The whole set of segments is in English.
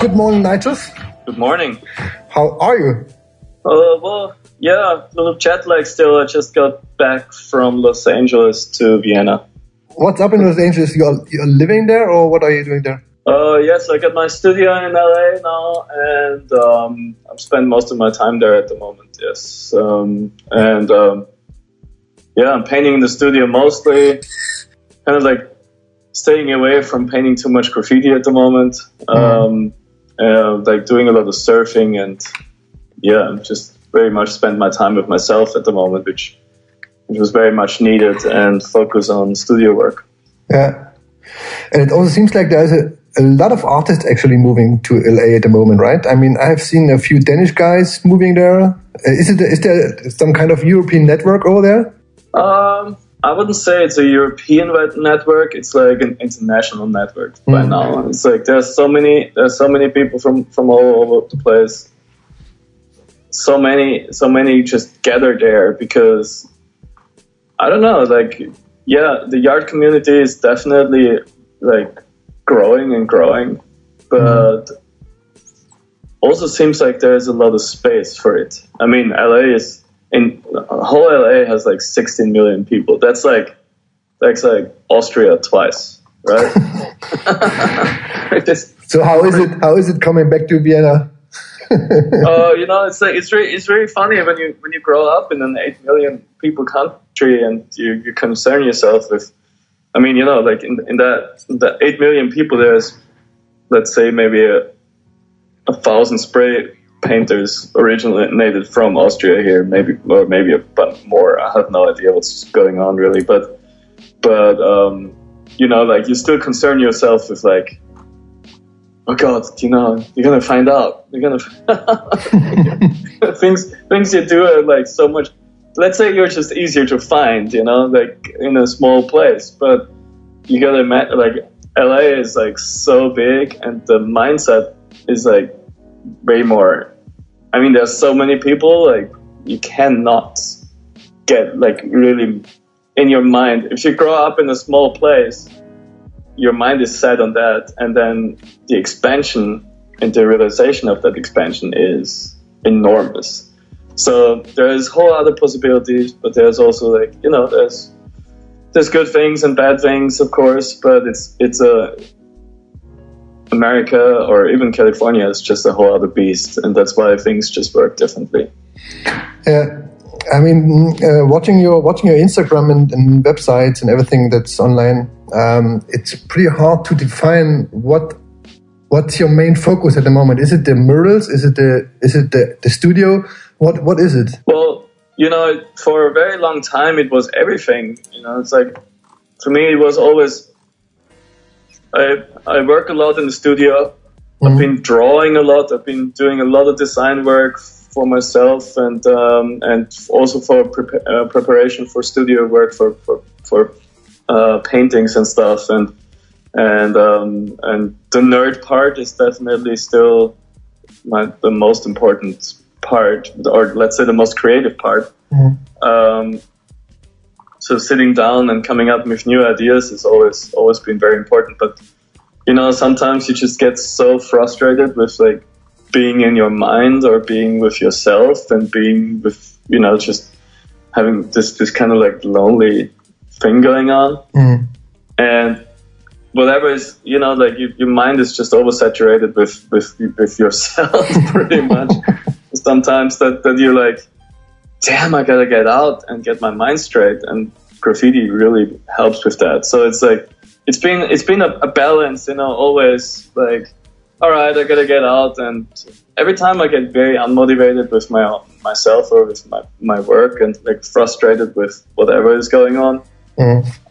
Good morning, Nychos. Good morning. How are you? Uh, well, yeah, a little jet lag still. I just got back from Los Angeles to Vienna. What's up in Los Angeles? You're, you're living there, or what are you doing there? Uh, yes, I got my studio in LA now, and um, I'm spending most of my time there at the moment. Yes, um, and um, yeah, I'm painting in the studio mostly, kind of like staying away from painting too much graffiti at the moment. Um, uh, like doing a lot of surfing, and yeah, just very much spend my time with myself at the moment, which which was very much needed, and focus on studio work. Yeah, and it also seems like there's a a lot of artists actually moving to LA at the moment, right? I mean, I've seen a few Danish guys moving there. Uh, Is it is there some kind of European network over there? Um, I wouldn't say it's a European network. It's like an international network by Mm. now. It's like there's so many there's so many people from from all over the place. So many so many just gather there because I don't know. Like yeah, the yard community is definitely like growing and growing, but also seems like there's a lot of space for it. I mean, LA is in whole LA has like 16 million people. That's like that's like Austria twice, right? It's- So how is it? How is it coming back to Vienna? Oh, you know, it's like it's very it's very funny when you when you grow up in an eight million people country and you, you concern yourself with. I mean, you know, like in in that the eight million people, there's let's say maybe a a thousand spray painters originally originated from Austria here, maybe or maybe a but more. I have no idea what's going on really, but but um, you know, like you still concern yourself with like oh god, you know, you're gonna find out. You're gonna things things you do are like so much. Let's say you're just easier to find, you know, like in a small place, but you gotta imagine like LA is like so big, and the mindset is like way more. I mean, there's so many people like you cannot get like really in your mind if you grow up in a small place your mind is set on that, and then the expansion and the realization of that expansion is enormous. So there's whole other possibilities, but there's also like you know there's there's good things and bad things, of course, but it's it's a America or even California is just a whole other beast, and that's why things just work differently. Yeah, I mean, uh, watching your watching your Instagram and, and websites and everything that's online, um, it's pretty hard to define what what's your main focus at the moment. Is it the murals? Is it the is it the, the studio? What what is it? Well, you know, for a very long time, it was everything. You know, it's like for me, it was always. I I work a lot in the studio. I've been drawing a lot. I've been doing a lot of design work for myself and um, and also for prepa- uh, preparation for studio work for for, for uh, paintings and stuff and and um, and the nerd part is definitely still my, the most important part or let's say the most creative part. Um, so sitting down and coming up with new ideas has always always been very important. But you know, sometimes you just get so frustrated with like being in your mind or being with yourself and being with you know just having this this kind of like lonely thing going on. Mm. And whatever is you know like you, your mind is just oversaturated with with with yourself pretty much. Sometimes that that you're like damn i gotta get out and get my mind straight and graffiti really helps with that so it's like it's been it's been a, a balance you know always like all right i gotta get out and every time i get very unmotivated with my myself or with my, my work and like frustrated with whatever is going on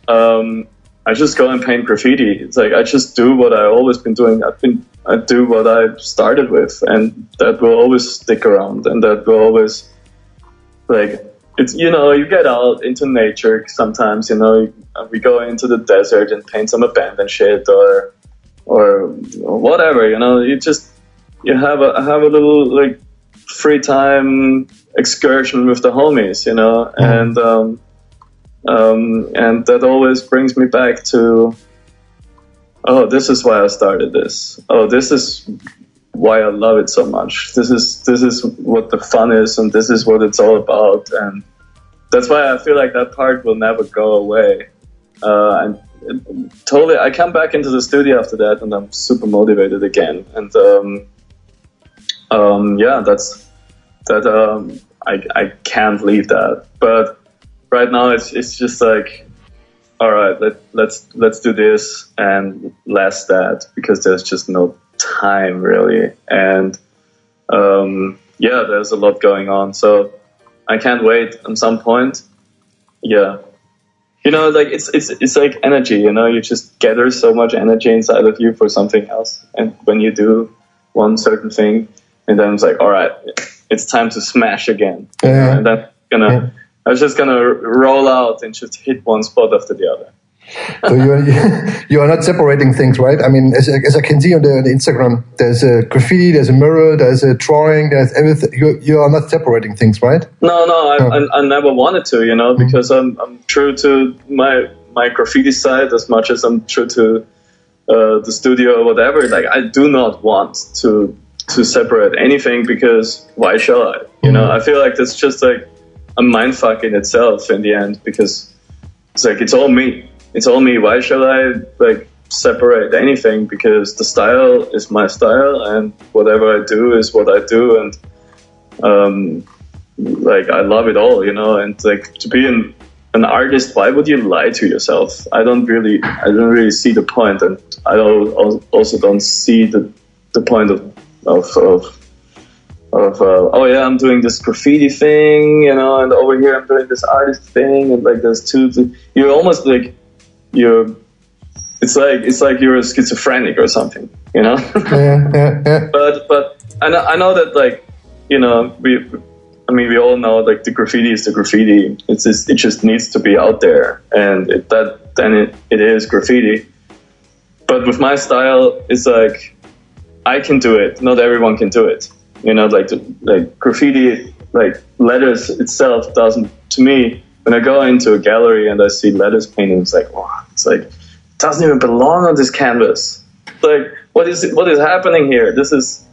um, I just go and paint graffiti. It's like I just do what I always been doing. I've been I do what I started with, and that will always stick around, and that will always like it's you know you get out into nature sometimes. You know we go into the desert and paint some abandoned shit or or whatever. You know you just you have a have a little like free time excursion with the homies. You know and. Um, um, and that always brings me back to oh this is why i started this oh this is why I love it so much. This is this is what the fun is, and this is what it's all about, and that's why I feel like that part will never go away. Uh, and totally, I come back into the studio after that, and I'm super motivated again. And um, um, yeah, that's that. Um, I I can't leave that. But right now, it's it's just like, all right, let let's let's do this and less that because there's just no time really, and um, yeah, there's a lot going on. So I can't wait. At some point, yeah, you know, like it's it's it's like energy. You know, you just gather so much energy inside of you for something else, and when you do one certain thing, and then it's like, all right, it's time to smash again. Yeah. And then gonna, yeah. I was just gonna roll out and just hit one spot after the other. So you are, you are not separating things, right? I mean, as, as I can see on the, the, Instagram, there's a graffiti, there's a mural, there's a drawing, there's everything. You, you are not separating things, right? No, no, I, oh. I, I never wanted to, you know, because mm-hmm. I'm, I'm true to my my graffiti side as much as I'm true to uh, the studio or whatever. Like, I do not want to to separate anything because why shall I? You know, mm-hmm. I feel like that's just like a mindfuck in itself in the end because it's like it's all me it's all me. Why should I like separate anything? Because the style is my style, and whatever I do is what I do, and um, like I love it all, you know. And like to be an an artist, why would you lie to yourself? I don't really, I don't really see the point, and I don't, also don't see the the point of of, of of uh, oh yeah I'm doing this graffiti thing you know and over here I'm doing this artist thing and like there's two you're almost like you're it's like it's like you're a schizophrenic or something, you know. yeah, yeah, yeah. But but I know I know that like you know we I mean we all know like the graffiti is the graffiti. It's just, it just needs to be out there, and it, that then it, it is graffiti. But with my style, it's like I can do it. Not everyone can do it. You know, like the, like graffiti, like letters itself doesn't to me when I go into a gallery and I see letters painted, it's like, wow, it's like it doesn't even belong on this canvas. Like, what is what is happening here? This is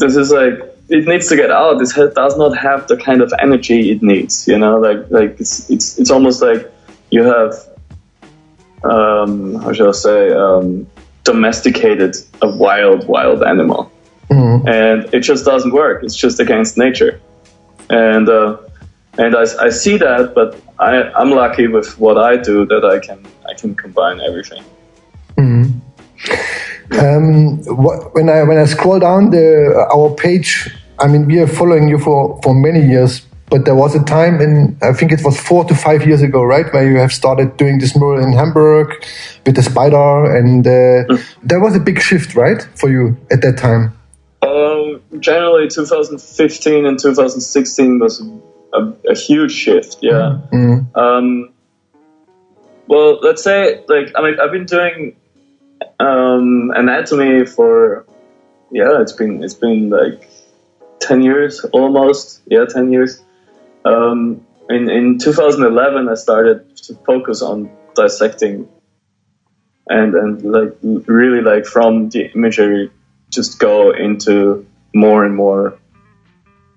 this is like it needs to get out. This does not have the kind of energy it needs. You know, like like it's it's it's almost like you have um, how shall I say um, domesticated a wild wild animal, mm-hmm. and it just doesn't work. It's just against nature, and. Uh, and I, I see that, but I, I'm lucky with what I do that I can I can combine everything. Mm-hmm. Um, what, when I when I scroll down the our page, I mean we are following you for for many years, but there was a time in I think it was four to five years ago, right, where you have started doing this mural in Hamburg with the spider, and uh, mm. there was a big shift, right, for you at that time. Um, generally, 2015 and 2016 was a, a huge shift. Yeah. Mm-hmm. Um, well, let's say like I mean I've been doing um, anatomy for yeah it's been it's been like ten years almost yeah ten years. Um, in in 2011 I started to focus on dissecting and and like really like from the imagery just go into more and more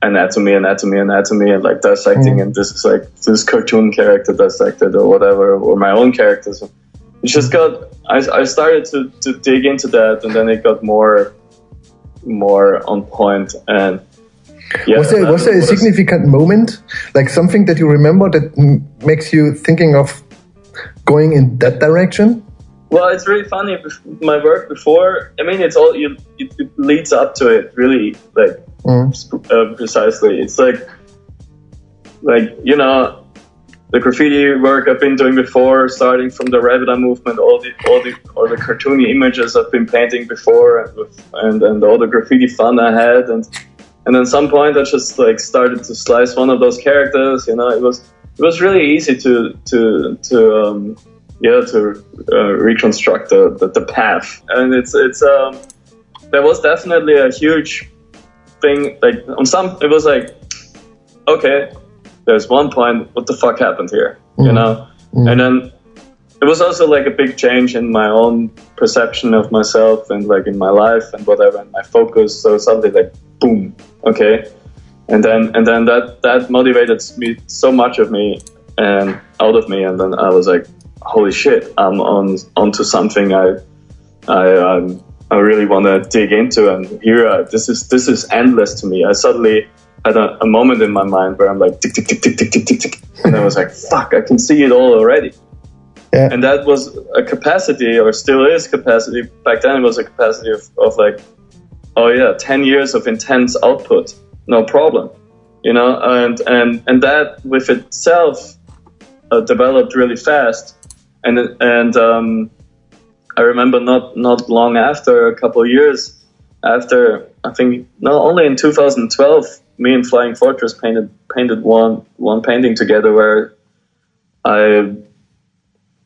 anatomy, anatomy, anatomy, and like dissecting, mm. and this is like this cartoon character dissected or whatever, or my own characters. It just got. I, I started to, to dig into that, and then it got more more on point. And yeah, was there was there a significant moment, like something that you remember that m- makes you thinking of going in that direction? Well, it's really funny. My work before, I mean, it's all you. It, it leads up to it, really, like mm. uh, precisely. It's like, like you know, the graffiti work I've been doing before, starting from the Eye movement, all the all the all the cartoony images I've been painting before, and with, and, and all the graffiti fun I had, and and at some point I just like started to slice one of those characters. You know, it was it was really easy to to to um, yeah to uh, reconstruct the, the, the path and it's it's um there was definitely a huge thing like on some it was like okay there's one point what the fuck happened here mm. you know mm. and then it was also like a big change in my own perception of myself and like in my life and whatever and my focus. So suddenly like boom, okay, and then and then that that motivated me so much of me and out of me, and then I was like, holy shit, I'm on onto something I I um, I really want to dig into, and here uh, this is this is endless to me. I suddenly had a, a moment in my mind where I'm like tick tick tick tick tick tick tick tick, and I was like, fuck, I can see it all already. Yeah. And that was a capacity, or still is capacity. Back then, it was a capacity of, of like, oh yeah, ten years of intense output, no problem, you know. And and and that with itself uh, developed really fast, and and um, I remember not not long after a couple of years after I think not only in 2012 me and Flying Fortress painted painted one one painting together where I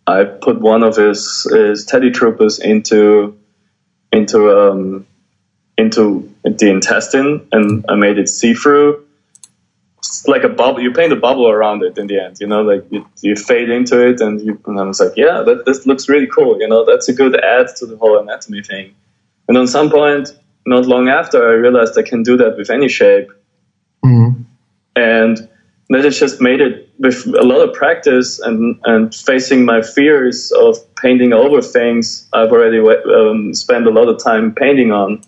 I put one of his his teddy troopers into into um into the intestine and I made it see through. It's like a bubble. You paint a bubble around it in the end. You know, like you, you fade into it, and you. And I was like, yeah, that this looks really cool. You know, that's a good add to the whole anatomy thing. And on some point, not long after, I realized I can do that with any shape. Mm-hmm. And that has just made it with a lot of practice and, and facing my fears of painting over things I've already um, spent a lot of time painting on.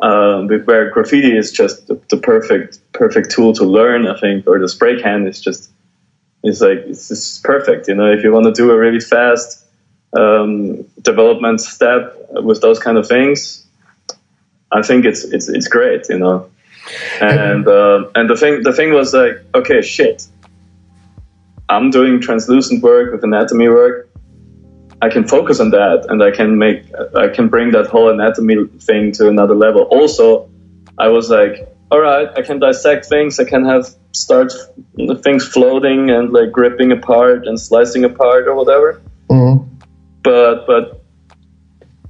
Um, where graffiti is just the, the, perfect perfect tool to learn, I think, or the spray can is just is like it's just perfect. You know, if you want to do a really fast um, development step with those kind of things, I think it's it's it's great. You know, and uh, and the thing the thing was like, okay, shit. I'm doing translucent work with anatomy work. I can focus on that, and I can make I can bring that whole anatomy thing to another level. Also, I was like, all right, I can dissect things. I can have start things floating and like gripping apart and slicing apart or whatever. Mm-hmm. But but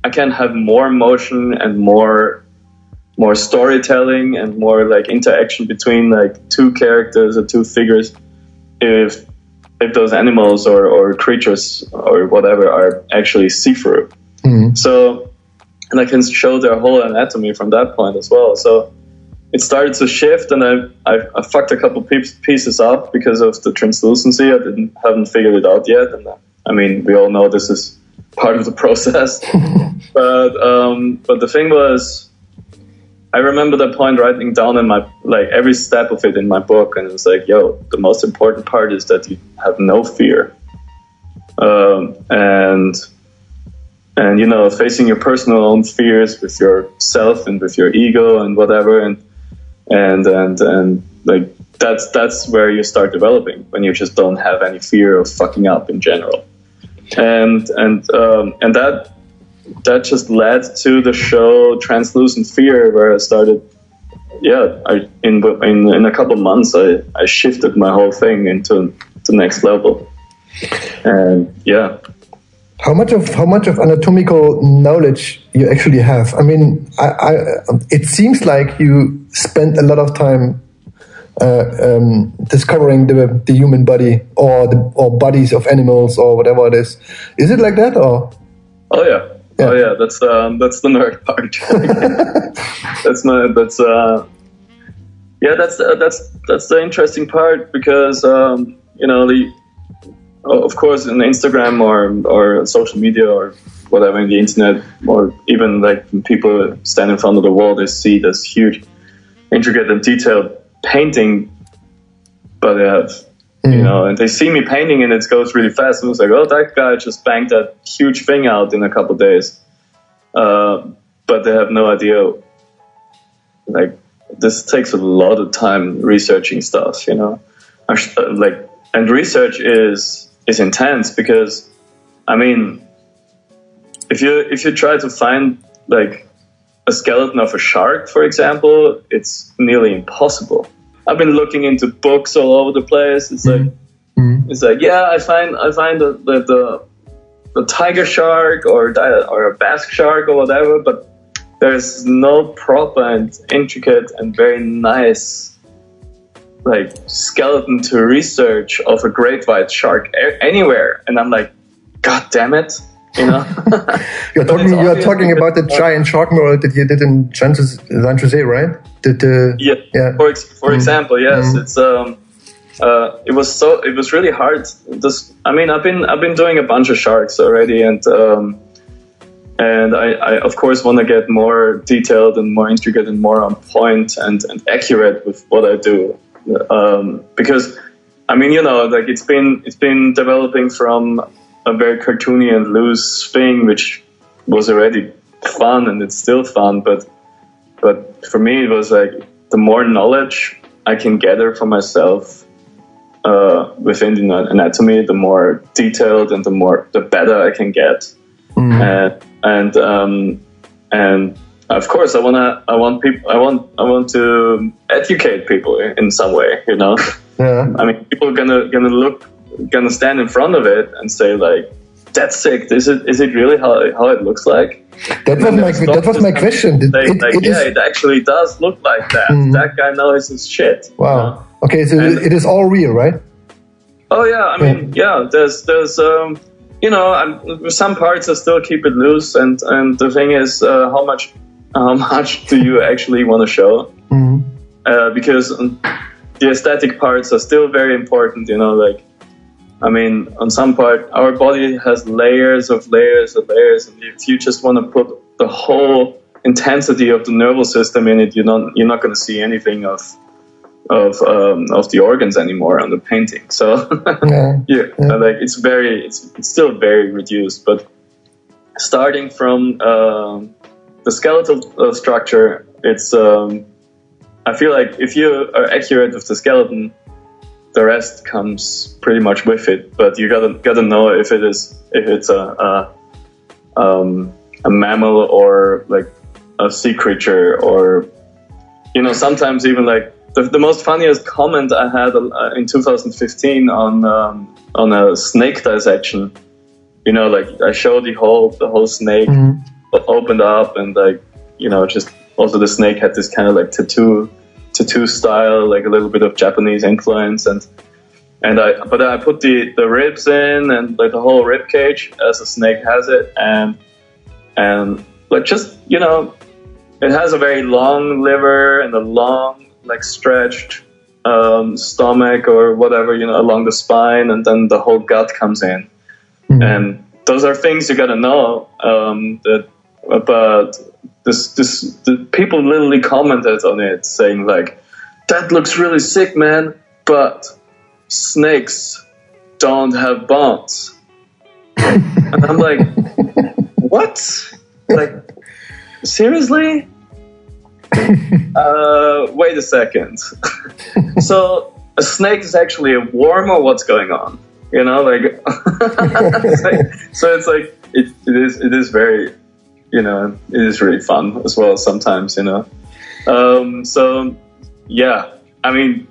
I can have more motion and more more storytelling and more like interaction between like two characters or two figures if if those animals or, or creatures or whatever are actually see-through. Mm-hmm. so and i can show their whole anatomy from that point as well. So it started to shift and i i, I fucked a couple pieces up because of the translucency. I didn't haven't figured it out yet. And i mean we all know this is part of the process. But um but the thing was I remember the point writing down in my like every step of it in my book, and it was like, yo, the most important part is that you have no fear, um, and and you know, facing your personal own fears with yourself and with your ego and whatever, and and and and like that's that's where you start developing when you just don't have any fear of fucking up in general, and and um, and that that just led to the show Translucent Fear, where I started. Yeah, I, in in in a couple months, I, I shifted my whole thing into the next level, and yeah. How much of how much of anatomical knowledge you actually have? I mean, I, I it seems like you spent a lot of time uh, um, discovering the the human body or the or bodies of animals or whatever it is. Is it like that or? Oh yeah, yeah. Oh yeah, that's um, that's the nerd part. that's my that's uh, yeah, that's uh, that's that's the interesting part because um, you know the of course in Instagram or or social media or whatever in the internet or even like people stand in front of the wall they see this huge intricate and detailed painting but they have Mm. You know, and they see me painting and it goes really fast. And it's like, oh, that guy just banged that huge thing out in a couple days. Uh, but they have no idea. Like, this takes a lot of time researching stuff, you know. Like, and research is is intense because, I mean, if you if you try to find like a skeleton of a shark, for example, it's nearly impossible I've been looking into books all over the place. It's like mm-hmm. it's like yeah, I find I find the the, the, the tiger shark or or a basking shark or whatever, but there's no proper and intricate and very nice like skeleton to research of a great white shark anywhere. And I'm like, God damn it, you know. you're talking. You're talking about the giant shark mural that you did in San Jose, right? Yeah. Yeah. For ex- for mm. example, yes, mm. it's um. Uh, it was so it was really hard. This, I mean, I've been I've been doing a bunch of sharks already, and um, and I, I of course want to get more detailed and more intricate and more on point and, and accurate with what I do, um, because I mean, you know, like it's been it's been developing from a very cartoony and loose thing, which was already fun and it's still fun, but but for me it was like the more knowledge I can gather for myself uh, within the anatomy, the more detailed and the more the better I can get. Mm. And and um, and of course I wanna I want people I want I want to educate people in some way, you know. Yeah. I mean, people are gonna gonna look gonna stand in front of it and say like, "That's sick. Is it is it really how how it looks like?" That was my that was my question. It, it, like, it yeah, is... it actually does look like that. Mm. That guy knows his shit. Wow. Okay, so and, it is all real, right? Oh yeah, I mean, yeah. yeah there's there's um, you know, I'm, some parts I still keep it loose, and and the thing is, uh, how much how much do you actually want to show? Mm-hmm. Uh, because the aesthetic parts are still very important. You know, like I mean, on some part, our body has layers of layers of layers, and if you just want to put the whole intensity of the nervous system in it, you're not you're not going to see anything of of um, of the organs anymore on the painting. So yeah, yeah, yeah. like it's very it's, it's still very reduced. But starting from uh, the skeletal uh, structure, it's um, I feel like if you are accurate with the skeleton, the rest comes pretty much with it. But you gotta gotta know if it is if it's a a, um, a mammal or like a sea creature or you know sometimes even like the, the most funniest comment I had uh, in 2015 on um, on a snake dissection. You know, like I showed the whole the whole snake mm-hmm. opened up, and like you know, just also the snake had this kind of like tattoo tattoo style, like a little bit of Japanese influence, and and I but I put the the ribs in and like the whole rib cage as a snake has it, and and like just you know, it has a very long liver and a long like stretched um, stomach or whatever, you know, along the spine, and then the whole gut comes in. Mm-hmm. And those are things you gotta know um, that about this. This the people literally commented on it, saying like, "That looks really sick, man," but snakes don't have bones. and I'm like, what? Like, seriously? uh, wait a second. so a snake is actually a worm, or what's going on? You know, like, so. It's like it, it is. It is very, you know, it is really fun as well. Sometimes, you know. Um, so yeah, I mean,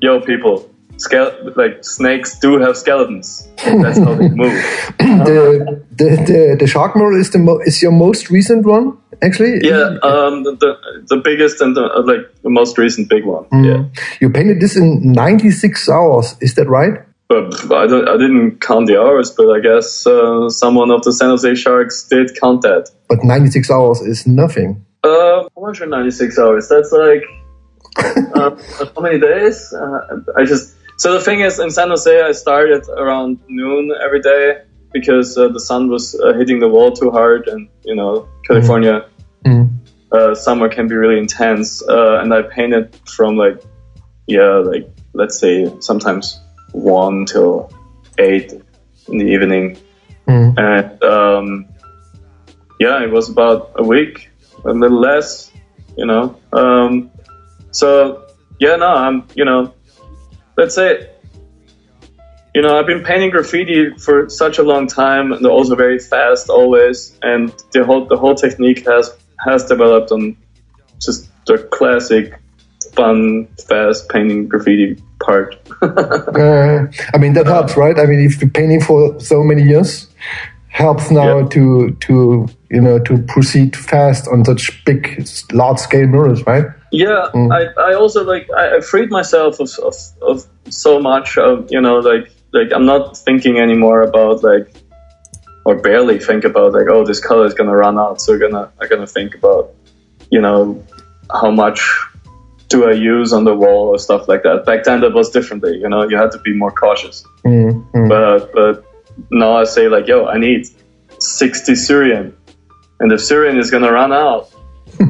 yo, people, Skele- like snakes do have skeletons. That's how they move. the, the, the the shark mural is the mo- is your most recent one actually. Yeah, um, the, the, the biggest and the, uh, like the most recent big one. Mm. Yeah, you painted this in ninety six hours. Is that right? But I. I didn't count the hours, but I guess uh, someone of the San Jose Sharks did count that. But ninety six hours is nothing. Uh, how much are ninety six hours? That's like uh, how many days? Uh, I just so the thing is, in San Jose, I started around noon every day because uh, the sun was uh, hitting the wall too hard, and you know, California mm. uh, summer can be really intense. Uh, and I painted from like, yeah, like let's say sometimes one till eight in the evening, mm. and um, yeah, it was about a week, a little less, you know. Um, so yeah, no, I'm, you know let's say, you know, I've been painting graffiti for such a long time, and also very fast always, and the whole the whole technique has has developed on just the classic fun, fast painting graffiti part. uh, I mean, that helps, right? I mean, if you're painting for so many years, helps now to to you know to proceed fast on such big, large scale murals, right? Yeah, mm. I, I also like I, I freed myself of, of, of so much of you know like like I'm not thinking anymore about like or barely think about like, oh, this color is gonna run out, so I'm gonna I'm gonna think about, you know, how much do I use on the wall or stuff like that. Back then, that was differently. You know, you had to be more cautious. Mm-hmm. But but now I say like, yo, I need 60 Syrian, and if Syrian is gonna run out,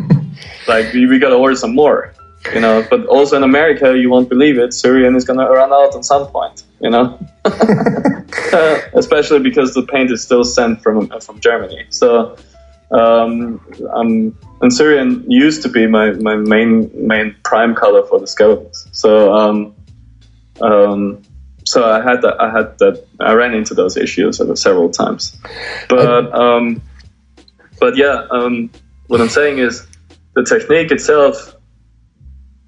like we, we gotta order some more. You know, but also in America, you won't believe it. Syrian is gonna run out at some point. You know, uh, especially because the paint is still sent from from Germany. So um, um, and Syrian used to be my, my main main prime color for the skeletons. So um, um, so I had that I had that I ran into those issues several times. But um, but yeah, um, what I'm saying is the technique itself.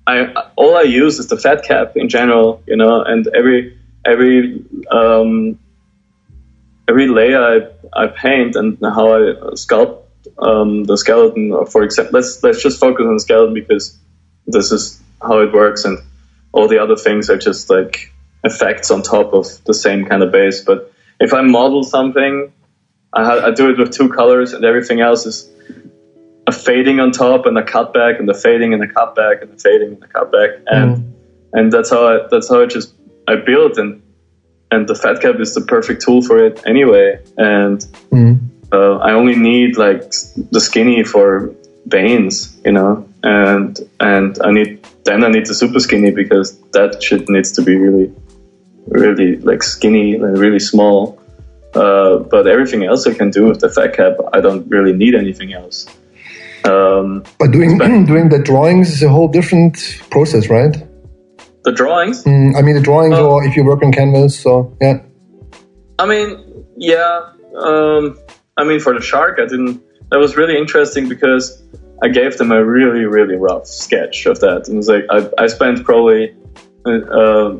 I all I use is the fat cap in general, you know, and every every um, every layer I, I paint and how I sculpt um, the skeleton, for example, let's let's just focus on the skeleton because this is how it works, and all the other things are just like effects on top of the same kind of base. But if I model something, I, ha- I do it with two colors, and everything else is a fading on top and a cutback, and the fading and the cutback, and the fading and the cutback, and mm. and that's how I, that's how I just I built and and the fat cap is the perfect tool for it anyway, and. Mm uh, I only need like the skinny for veins, you know, and and I need then I need the super skinny because that shit needs to be really, really like skinny and really small. Uh, but everything else I can do with the fat cap, I don't really need anything else. Um, but doing doing the drawings is a whole different process, right? The drawings? Mm, I mean, the drawings, uh, or if you work on canvas, so yeah. I mean, yeah. Um, I mean, for the shark, I didn't. That was really interesting because I gave them a really, really rough sketch of that, and it was like I, I spent probably uh,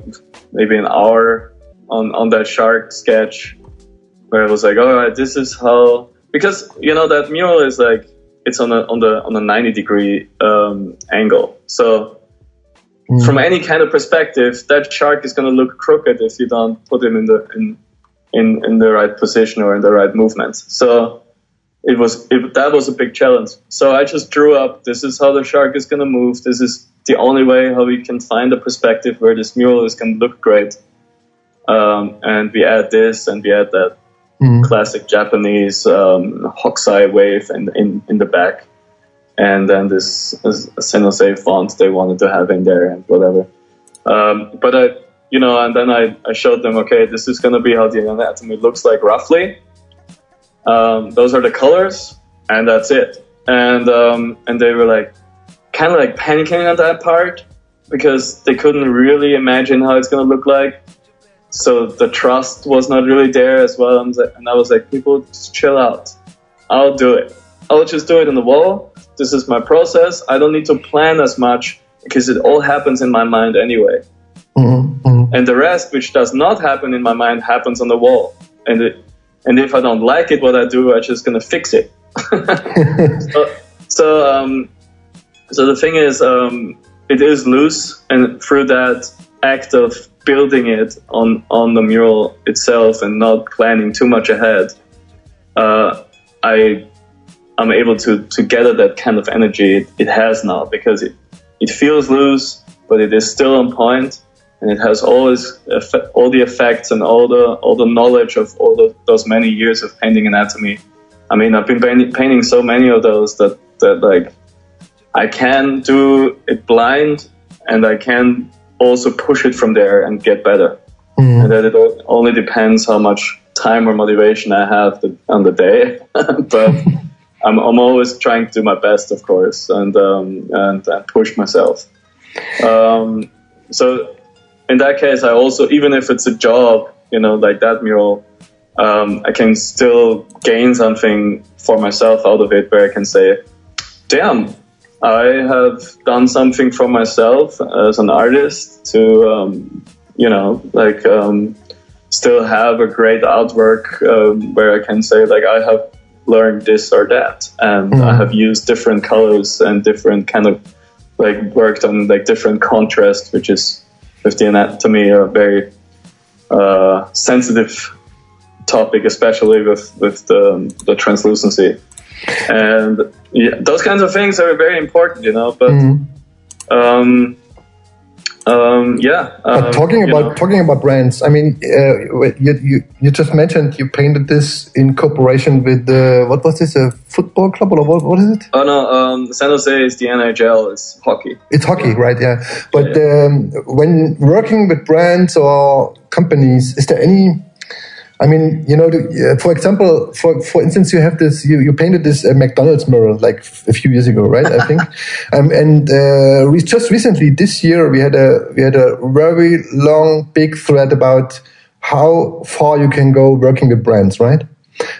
maybe an hour on on that shark sketch, where I was like, all right, this is how because you know that mural is like it's on a on the on a 90 degree um, angle, so. Mm. From any kind of perspective, that shark is going to look crooked if you don't put him in the in in, in the right position or in the right movement. So it was it, that was a big challenge. So I just drew up. This is how the shark is going to move. This is the only way how we can find a perspective where this mural is going to look great. Um, and we add this and we add that mm. classic Japanese um, Hokusai wave in, in, in the back. And then this, this font they wanted to have in there and whatever. Um, but I, you know, and then I, I showed them, okay, this is going to be how the anatomy looks like roughly. Um, those are the colors, and that's it. And um, and they were like, kind of like panicking at that part because they couldn't really imagine how it's going to look like. So the trust was not really there as well. And I was like, people, just chill out. I'll do it. I'll just do it on the wall. This is my process. I don't need to plan as much because it all happens in my mind anyway. Mm-hmm, mm-hmm. And the rest, which does not happen in my mind, happens on the wall. And it, and if I don't like it, what I do, I'm just gonna fix it. so, so, um, so the thing is, um, it is loose, and through that act of building it on on the mural itself and not planning too much ahead, uh, I I'm able to to gather that kind of energy it, it has now because it it feels loose, but it is still on point and it has always all the effects and all the all the knowledge of all the, those many years of painting anatomy. I mean, I've been painting so many of those that that like I can do it blind, and I can also push it from there and get better. Mm. And that it only depends how much time or motivation I have on the day, but. I'm, I'm always trying to do my best, of course, and um, and, and push myself. Um, so in that case, I also, even if it's a job, you know, like that mural, um, I can still gain something for myself out of it where I can say, damn, I have done something for myself as an artist to, um, you know, like, um, still have a great artwork um, where I can say, like, I have learned this or that, and mm. I have used different colors and different kind of, like, worked on, like, different contrast, which is 15 to me a very uh, sensitive topic, especially with with the the translucency, and yeah, those kinds of things are very important, you know. But mm-hmm. um, um, yeah. Um, talking about know. talking about brands, I mean, uh, you, you, you just mentioned you painted this in cooperation with the what was this a football club or what, what is it? Oh no, um, San Jose is the NHL. It's hockey. It's hockey, right? Yeah. But yeah. Um, when working with brands or companies, is there any I mean, you know, for example, for for instance, you have this, you, you painted this uh, McDonald's mural like a few years ago, right? I think, um, and uh, we just recently this year we had a we had a very long big thread about how far you can go working with brands, right?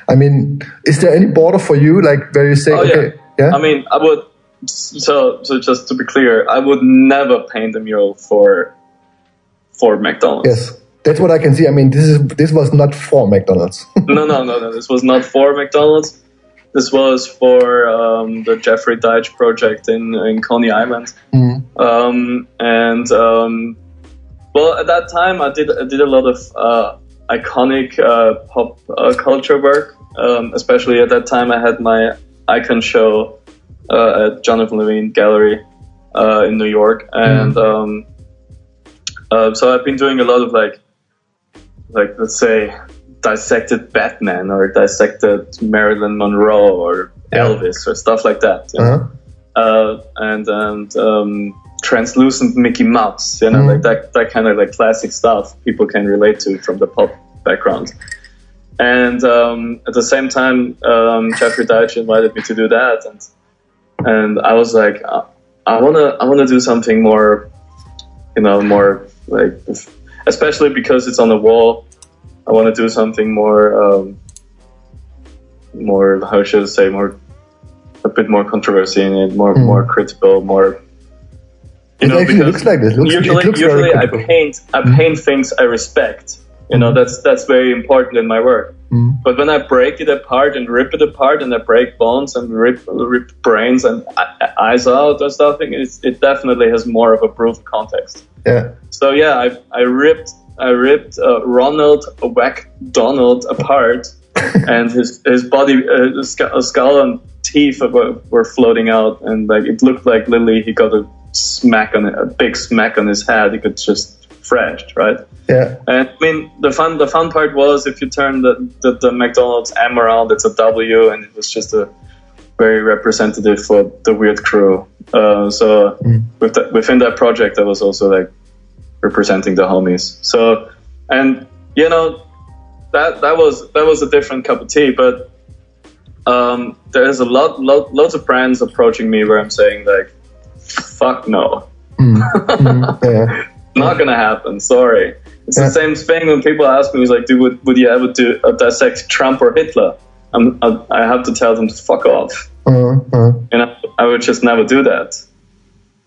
I mean, is there any border for you, like where you say, oh, okay, yeah. yeah? I mean, I would. So, so just to be clear, I would never paint a mural for for McDonald's. Yes that's what I can see. I mean, this is this was not for McDonald's. no, no, no, no. This was not for McDonald's. This was for um, the Jeffrey Deitch project in in Coney Island. Mm-hmm. Um, and um, well, at that time, I did I did a lot of uh, iconic uh, pop uh, culture work. Um, especially at that time, I had my icon show uh, at Jonathan Levine Gallery uh, in New York, and. Mm-hmm. Uh, so I've been doing a lot of like like let's say dissected Batman or dissected Marilyn Monroe or Elvis or stuff like that. You know? uh-huh. uh, and and um, translucent Mickey Mouse, you know, mm-hmm. like that that kind of like classic stuff people can relate to from the pop background. And um, at the same time, um, Jeffrey Deitch invited me to do that, and and I was like, I, I wanna I wanna do something more, you know, more like especially because it's on the wall. I want to do something more, um, more how should I say, more a bit more controversy in it, more mm. more critical, more. You it know, actually looks like this. Looks, usually, looks usually I paint I mm. paint things I respect. You know, that's that's very important in my work. Mm. But when I break it apart and rip it apart, and I break bones and rip rip brains and eyes out or something, it definitely has more of a brutal context. Yeah. So yeah, I I ripped I ripped uh, Ronald Whack Donald apart, and his his body, uh, his skull and teeth were, were floating out, and like it looked like Lily. He got a smack on it, a big smack on his head. He could just thrashed, right? Yeah. And I mean, the fun the fun part was if you turn the, the, the McDonald's M around, it's a W, and it was just a very representative for the weird crew. Uh, so mm. with the, within that project, I was also like representing the homies. So, and you know, that that was that was a different cup of tea. But um, there's a lot, lot, lots of brands approaching me where I'm saying like, "Fuck no." Mm. mm, yeah. Not gonna happen. Sorry. It's yeah. the same thing when people ask me, like, "Do would, would you ever do uh, dissect Trump or Hitler?" I'm, I, I have to tell them to fuck off. Uh-huh. You know, I would just never do that.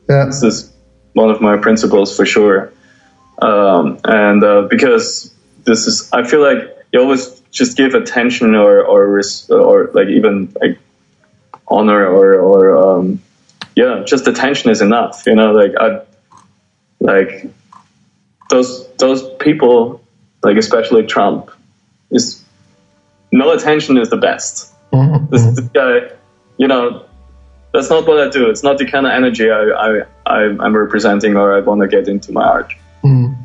Yeah. This is one of my principles for sure. Um, and uh, because this is, I feel like you always just give attention or or or like even like honor or or um, yeah, just attention is enough. You know, like I like those those people, like especially Trump, is no attention is the best. Mm-hmm. This, this guy, you know, that's not what I do. It's not the kind of energy I, I, I am representing or I want to get into my art. Mm.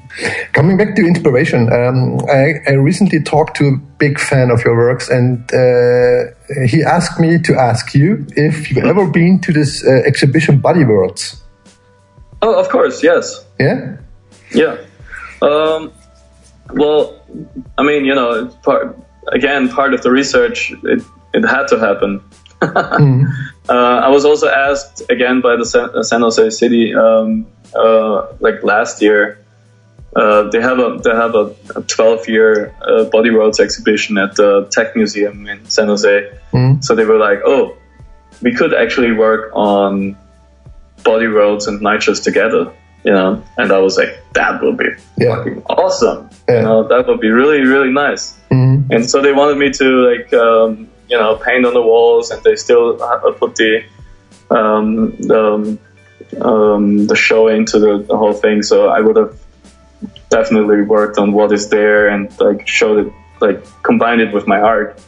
Coming back to inspiration, um, I, I, recently talked to a big fan of your works, and uh, he asked me to ask you if you've ever been to this uh, exhibition, Body Worlds. Oh, of course, yes. Yeah. Yeah. Um, well, I mean, you know, part, again, part of the research, it, it had to happen. mm. uh, I was also asked again by the San, San Jose City, um, uh, like last year, uh, they have a they have a, 12 year uh, body worlds exhibition at the Tech Museum in San Jose. Mm. So they were like, oh, we could actually work on body worlds and Nychos together, you know. And I was like, that would be yeah. fucking awesome. Yeah. You know, that would be really really nice. Mm. And so they wanted me to like um, you know paint on the walls, and they still put the um, the, um, the show into the, the whole thing. So I would have definitely worked on what is there and like showed it like combine it with my art.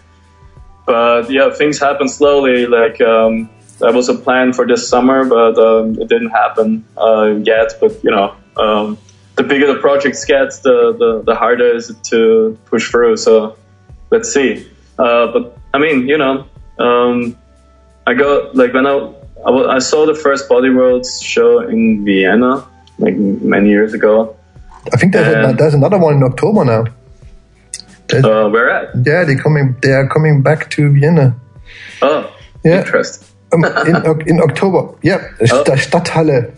But yeah, things happen slowly. Like um, that was a plan for this summer, but um, it didn't happen uh, yet. But you know, um, the bigger the projects get, the, the, the harder is it to push through. So let's see. Uh, but I mean, you know, um, I got like when I, I, I saw the first Body Worlds show in Vienna like many years ago. I think there's, a, there's another one in October now. Uh, where at? Yeah, they coming. They are coming back to Vienna. Oh, yeah. interesting. Um, in, in October, yeah, oh. Stadthalle.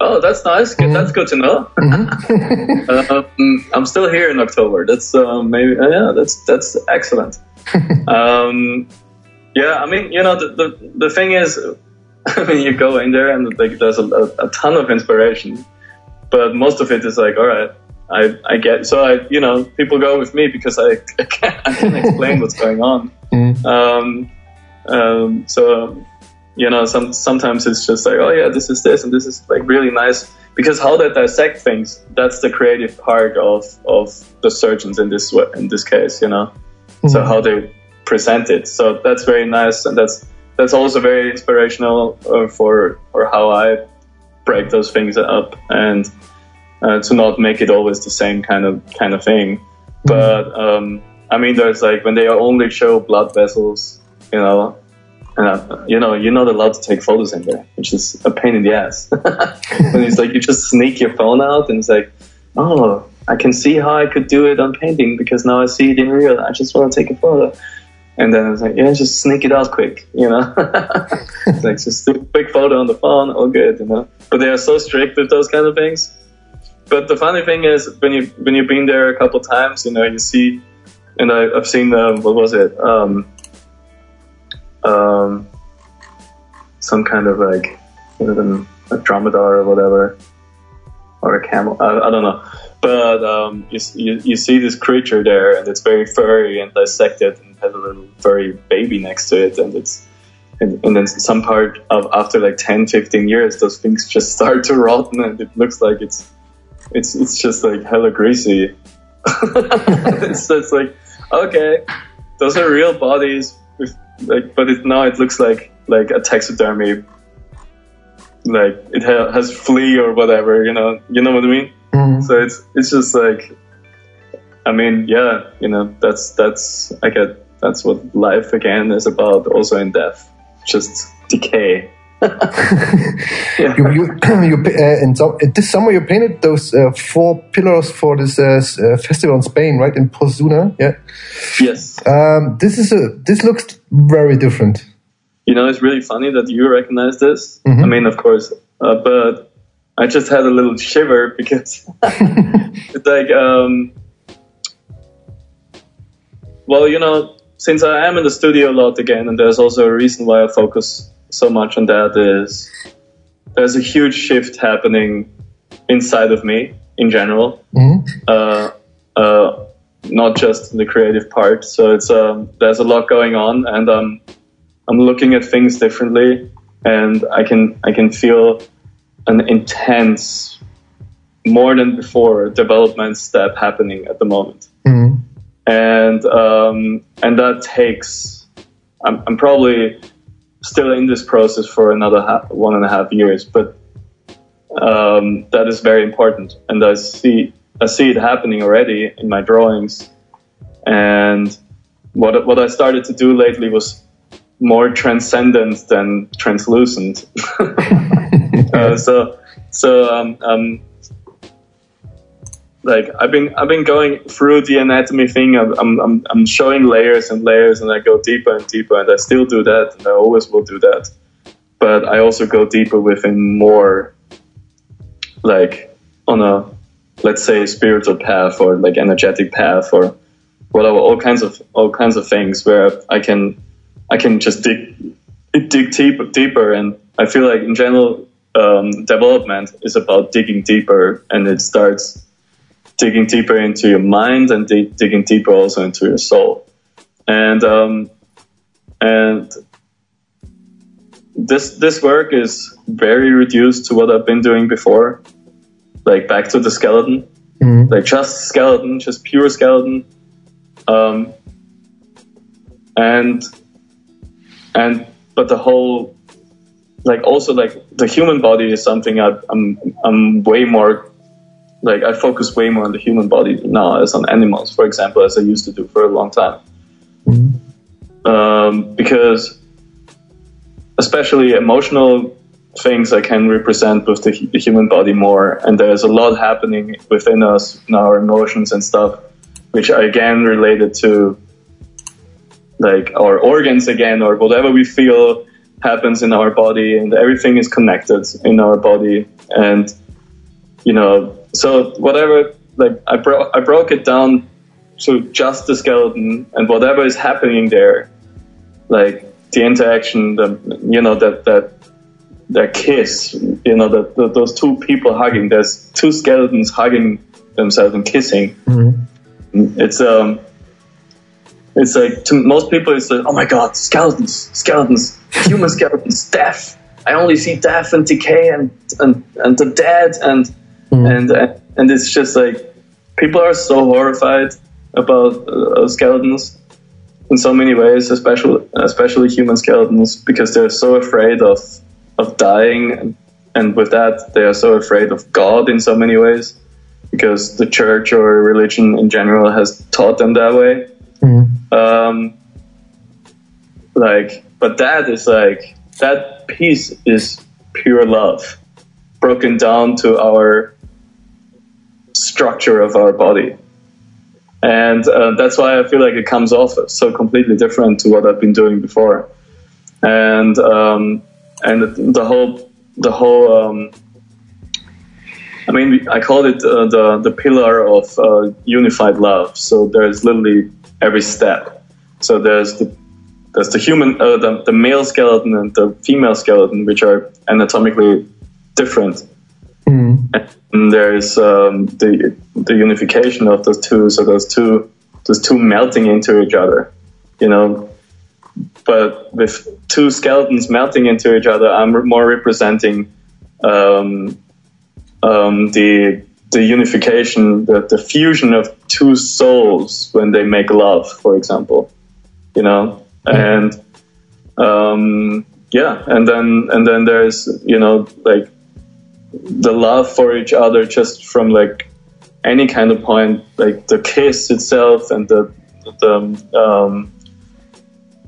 Oh, that's nice. Good. Mm-hmm. That's good to know. Mm-hmm. um, I'm still here in October. That's uh, maybe uh, yeah. That's that's excellent. um, yeah, I mean, you know, the, the the thing is, I mean, you go in there and like there's a, a, ton of inspiration, but most of it is like, all right, I, I get so I you know people go with me because I, I can I can explain what's going on. Mm. Um, um, so you know some sometimes it's just like oh yeah this is this and this is like really nice because how they dissect things that's the creative part of of the surgeons in this in this case you know mm. so how they present it so that's very nice and that's that's also very inspirational uh, for for how I break those things up and uh, to not make it always the same kind of kind of thing. But um, I mean, there's like when they only show blood vessels, you know, and uh, you know you're not allowed to take photos in there, which is a pain in the ass. and it's like you just sneak your phone out, and it's like, oh, I can see how I could do it on painting because now I see it in real. I just want to take a photo. And then I was like, yeah, just sneak it out quick, you know. it's like just do a quick photo on the phone, all good, you know. But they are so strict with those kind of things but the funny thing is when you when you've been there a couple times, you know, you see, and I, have seen the what was it, um, um, some kind of like a dromedar or whatever, or a camel. I, I don't know, but um, you, you you see this creature there, and it's very furry and dissected, and has a little furry baby next to it, and it's and, and, then some part of after like 10 15 years those things just start to rot and it looks like it's it's it's just like hella greasy. it's, it's like okay, those are real bodies, with, like, but it, now it looks like like a taxidermy. Like it ha- has flea or whatever, you know, you know what I mean. Mm-hmm. So it's it's just like, I mean, yeah, you know, that's that's I get that's what life again is about, also in death, just decay. You, you, you uh, in so, this summer you painted those uh, four pillars for this uh, uh festival in Spain, right? In Pozuena, yeah. Yes. Um, this is a this looks very different. You know, it's really funny that you recognize this. Mm -hmm. I mean, of course, uh, but I just had a little shiver because it's like, um, well, you know, since I am in the studio a lot again, and there's also a reason why I focus so much on that is there's a huge shift happening inside of me in general. Mm-hmm. Uh, uh, not just in the creative part. So it's um, there's a lot going on, and um, I'm looking at things differently, and I can I can feel an intense, more than before, development step happening at the moment, mm-hmm. and um, and that takes. I'm, I'm probably still in this process for another half, one and a half years, but um, that is very important. And I see I see it happening already in my drawings. And what what I started to do lately was more transcendent than translucent. uh, so so um, um, like I've been I've been going through the anatomy thing. I'm, I'm I'm showing layers and layers, and I go deeper and deeper, and I still do that, and I always will do that. But I also go deeper within more, like on a let's say spiritual path or like energetic path or whatever, all kinds of all kinds of things where I can I can just dig dig deeper deeper, and I feel like in general um, development is about digging deeper, and it starts digging deeper into your mind and dig- digging deeper also into your soul. And um, and this this work is very reduced to what I've been doing before, like back to the skeleton, mm-hmm. like just skeleton, just pure skeleton. um, and and but the whole like also like the human body is something I, I'm I'm way more like I focus way more on the human body now as on animals, for example, as I used to do for a long time. Mm-hmm. Um, because especially emotional things I can represent with the, the, human body more, and there's a lot happening within us, in our emotions and stuff, which are again related to like our organs again, or whatever we feel happens in our body, and everything is connected in our body, and you know so whatever, like I broke I broke it down to just the skeleton and whatever is happening there, like the interaction, the you know that that that kiss, you know that those two people hugging. There's two skeletons hugging themselves and kissing. Mm-hmm. It's um. It's like to most people, it's like, oh my god, skeletons, skeletons, human skeletons, death. I only see death and decay and and, and the dead and mm. and uh, and it's just like people are so horrified about uh, skeletons in so many ways, especially especially human skeletons, because they're so afraid of of dying, and, and with that they are so afraid of God in so many ways, because the church or religion in general has taught them that way. Mm. Um, like, but that is like that piece is pure love, broken down to our structure of our body. And uh, that's why I feel like it comes off so completely different to what I've been doing before. And um, and the whole the whole um, I mean I call it uh, the the pillar of uh, unified love. So there's literally every step. So there's the there's the human uh, the, the male skeleton and the female skeleton, which are anatomically different. Mm. And there's um, the the unification of those two, so those two those two melting into each other, you know. But with two skeletons melting into each other, I'm more representing um, um, the the unification, the, the fusion of two souls when they make love, for example, you know, and um, yeah, and then and then there's you know like the love for each other just from like any kind of point, like the kiss itself and the the um,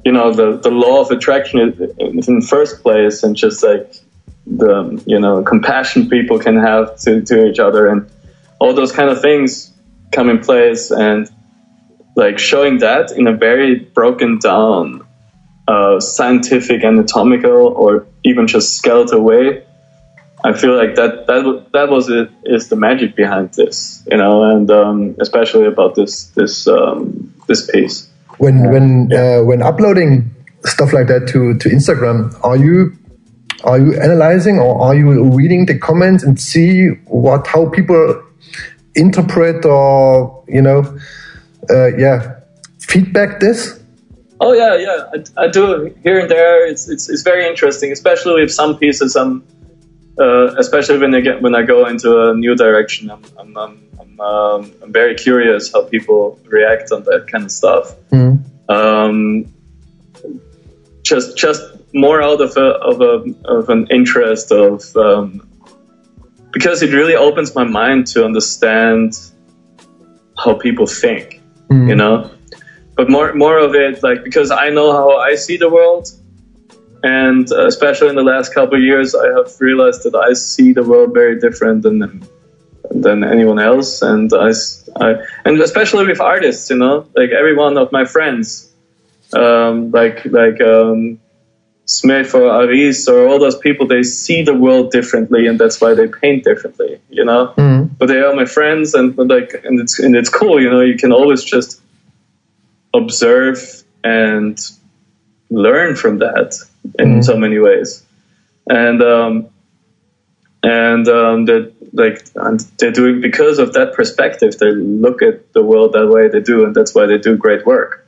you know the the law of attraction in the first place, and just like the you know compassion people can have to to each other, and all those kind of things come in place, and like showing that in a very broken down uh, scientific anatomical or even just skeletal way I feel like that that that was it is the magic behind this, you know, and um, especially about this this um, this piece. When when yeah. uh, when uploading stuff like that to to Instagram, are you are you analyzing or are you reading the comments and see what how people interpret or you know uh, yeah feedback this? Oh yeah, yeah, I, I, do here and there. It's, it's it's very interesting, especially with some pieces. I'm uh, especially when I get when I go into a new direction. I'm I'm I'm, I'm, um, I'm very curious how people react on that kind of stuff. Mm. Um, just just more out of a of a of an interest of um, because it really opens my mind to understand how people think. Mm. You know, but more more of it like because I know how I see the world and uh, especially in the last couple of years, I have realized that I see the world very different than than anyone else, and I, I and especially with artists, you know, like every one of my friends, um, like like um, Smith or Aris or all those people, they see the world differently, and that's why they paint differently, you know. Mm. But they are my friends, and like, and it's and it's cool, you know. You can always just observe and learn from that in mm. so many ways, and um, and um, that like they're doing because of that perspective. They look at the world that way they do, and that's why they do great work.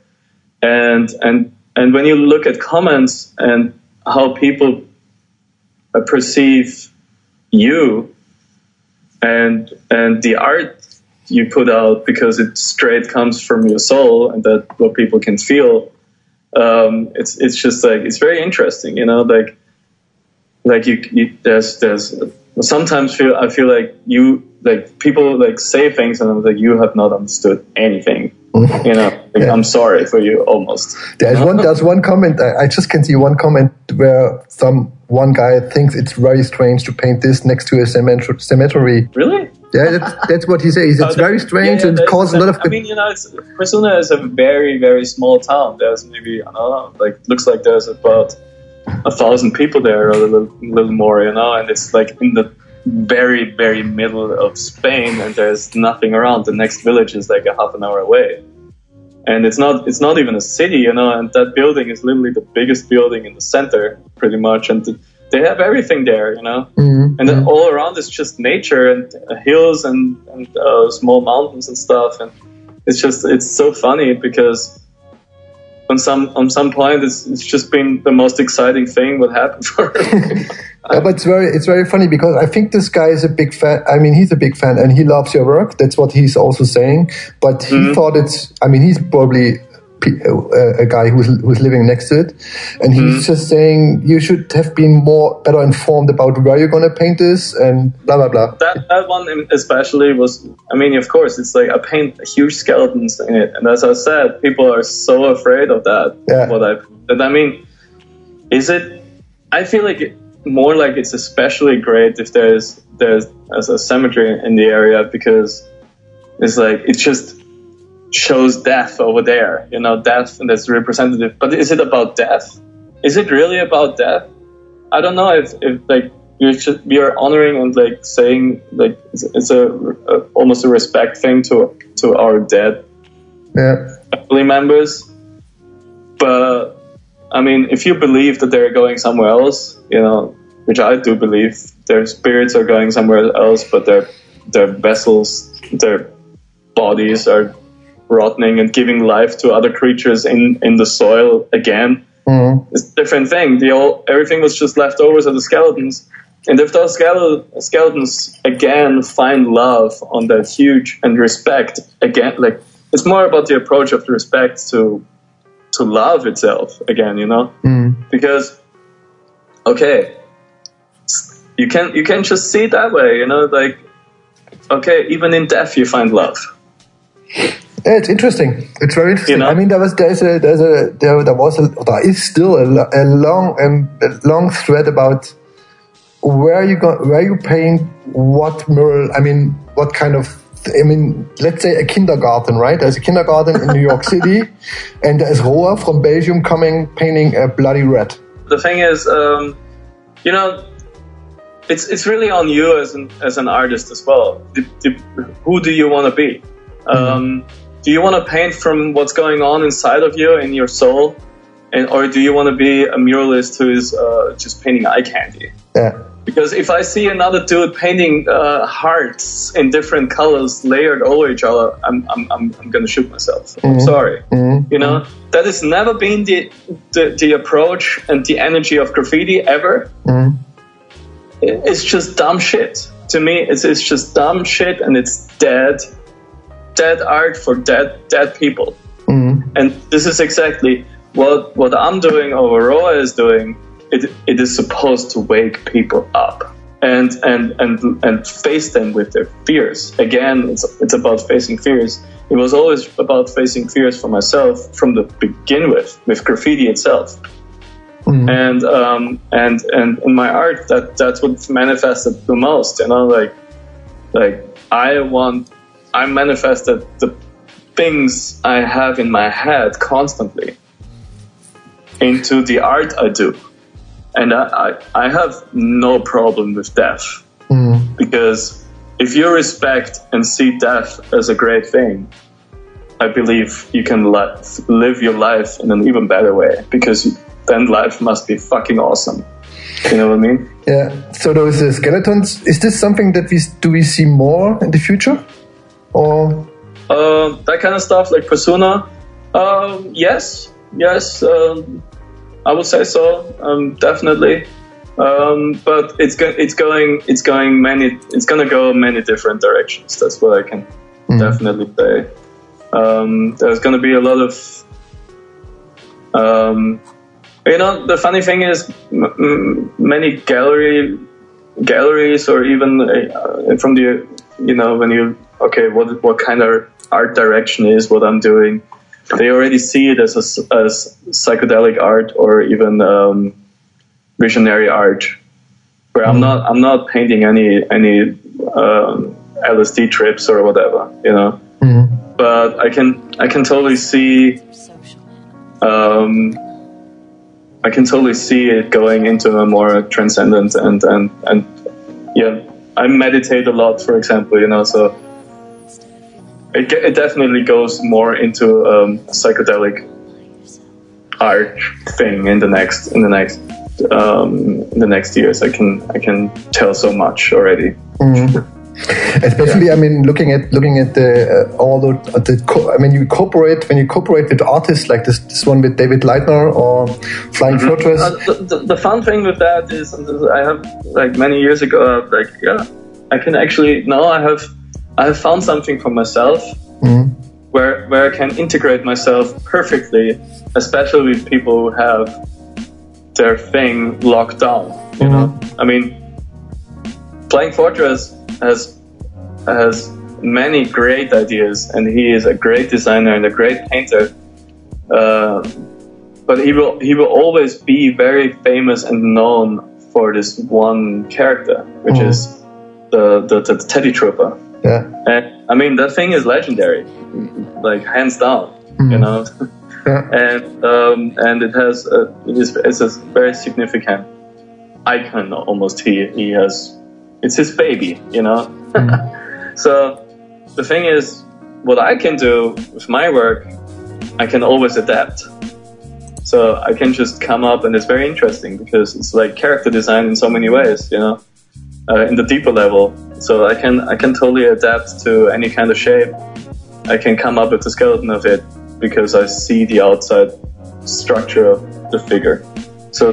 And and and when you look at comments and how people uh, perceive you and and the art you put out because it straight comes from your soul and that what people can feel. Um, it's it's just like it's very interesting, you know, like like you, you there's there's sometimes feel I feel like you like people like say things and I'm like you have not understood anything. you know, like, yeah. I'm sorry for you almost. There's one there's one comment I, I just can see one comment where some one guy thinks it's very strange to paint this next to a cemetery. Really? Yeah, that's, that's what he says. It's oh, very strange yeah, yeah, and causes a lot of. I mean, you know, Persona is a very, very small town. There's maybe I don't know, like looks like there's about a thousand people there or a little, little more, you know, and it's like in the very, very middle of Spain, and there's nothing around. The next village is like a half an hour away, and it's not it's not even a city, you know. And that building is literally the biggest building in the center, pretty much, and. The, they have everything there, you know, mm-hmm. and then all around is just nature and uh, hills and, and uh, small mountains and stuff, and it's just it's so funny because on some on some point it's, it's just been the most exciting thing what happened for yeah, but it's very it's very funny because I think this guy is a big fan. I mean, he's a big fan and he loves your work. That's what he's also saying. But he mm-hmm. thought it's. I mean, he's probably a guy who's who's living next to it, and he's mm-hmm. just saying you should have been more better informed about where you're going to paint this and blah blah blah. That that one especially was. I mean, of course, it's like I paint huge skeletons in it, and as I said, people are so afraid of that. Yeah. What I and I mean, is it? I feel like it, more like it's especially great if there's there's as a cemetery in the area because it's like it's just shows death over there, you know, death and that's representative. But is it about death? Is it really about death? I don't know if, if like you should, we are honoring and like saying like it's, it's a, a, almost a respect thing to to our dead yeah. family members. But I mean, if you believe that they're going somewhere else, you know, which I do believe, their spirits are going somewhere else, but their their vessels, their bodies are rotting and giving life to other creatures in, in the soil again. Mm-hmm. It's a different thing. The old, everything was just leftovers of the skeletons. And if those skeletons again find love on that huge and respect again, like it's more about the approach of the respect to to love itself again, you know, mm. because okay, you can you can just see it that way, you know, like okay, even in death you find love. It's interesting. It's very interesting. You know? I mean, there was there's a there's a there, there was a there is still a, a long and um, a long thread about where you go where you paint what mural. I mean, what kind of I mean, let's say a kindergarten, right? There's a kindergarten in New York City, and there's Roa from Belgium coming painting a bloody red. The thing is, um, you know, it's it's really on you as an as an artist as well. The, the, who do you want to be? Mm-hmm. Do you want to paint from what's going on inside of you in your soul, and or do you want to be a muralist who is uh, just painting eye candy? Yeah. Because if I see another dude painting uh, hearts in different colors layered over each other, I'm I'm I'm, I'm gonna shoot myself. Mm-hmm. I'm sorry. Mm-hmm. You know that has never been the, the, the approach and the energy of graffiti ever. Mm-hmm. It's just dumb shit. To me, it's it's just dumb shit, and it's dead dead art for dead dead people. Mm. And this is exactly what what I'm doing or Roa is doing. It it is supposed to wake people up and and and and face them with their fears. Again, it's it's about facing fears. It was always about facing fears for myself from the begin with, with graffiti itself. Mm. And um, and and in my art, that that's what manifested the most. You know, like like I want I manifested the things I have in my head constantly into the art I do. And I, I, I have no problem with death. Mm. Because if you respect and see death as a great thing, I believe you can let, live your life in an even better way because then life must be fucking awesome. You know what I mean? Yeah. So those uh, skeletons, is this something that we do we see more in the future? Or uh, that kind of stuff like persona um, yes yes um, i would say so um, definitely um, but it's go- it's going it's going many it's gonna go many different directions that's what i can mm. definitely say. Um, there's going to be a lot of, um, you know, the funny thing is, m- m- many gallery galleries or even uh, from the, you know, when you okay, what what kind of art direction is what I'm doing, they already see it as a, as psychedelic art or even um, visionary art where I'm not I'm not painting any any um, LSD trips or whatever, you know. Mm-hmm. But I can I can totally see um, I can totally see it going into a more transcendent and and and yeah. I meditate a lot, for example, you know, so it, it definitely goes more into um, psychedelic art thing in the next in the next um, in the next years. I can I can tell so much already. Mm. Especially, yeah. I mean, looking at looking at the uh, all the, the co- I mean, you cooperate when you cooperate with artists like this this one with David Leitner or Flying mm-hmm. Fortress. Uh, the, the, the, fun thing with that is, I have like many years ago, uh, like yeah, I can actually now I have I have found something for myself mm-hmm. where where I can integrate myself perfectly, especially with people who have their thing locked down. You mm-hmm. know, I mean, Flying Fortress has has many great ideas, and he is a great designer and a great painter. Uh, but he will he will always be very famous and known for this one character, which mm-hmm. is the, the, the Teddy Trooper. Yeah. And I mean that thing is legendary, like hands down. Mm-hmm. You know. Yeah. and um, and it has a, it is it's a very significant icon almost he he has it's his baby you know? Mm. so the thing is what I can do with my work I can always adapt. So I can just come up and it's very interesting because it's like character design in so many ways you know? Uh, in the deeper level. So I can I can totally adapt to any kind of shape. I can come up with the skeleton of it because I see the outside structure of the figure. So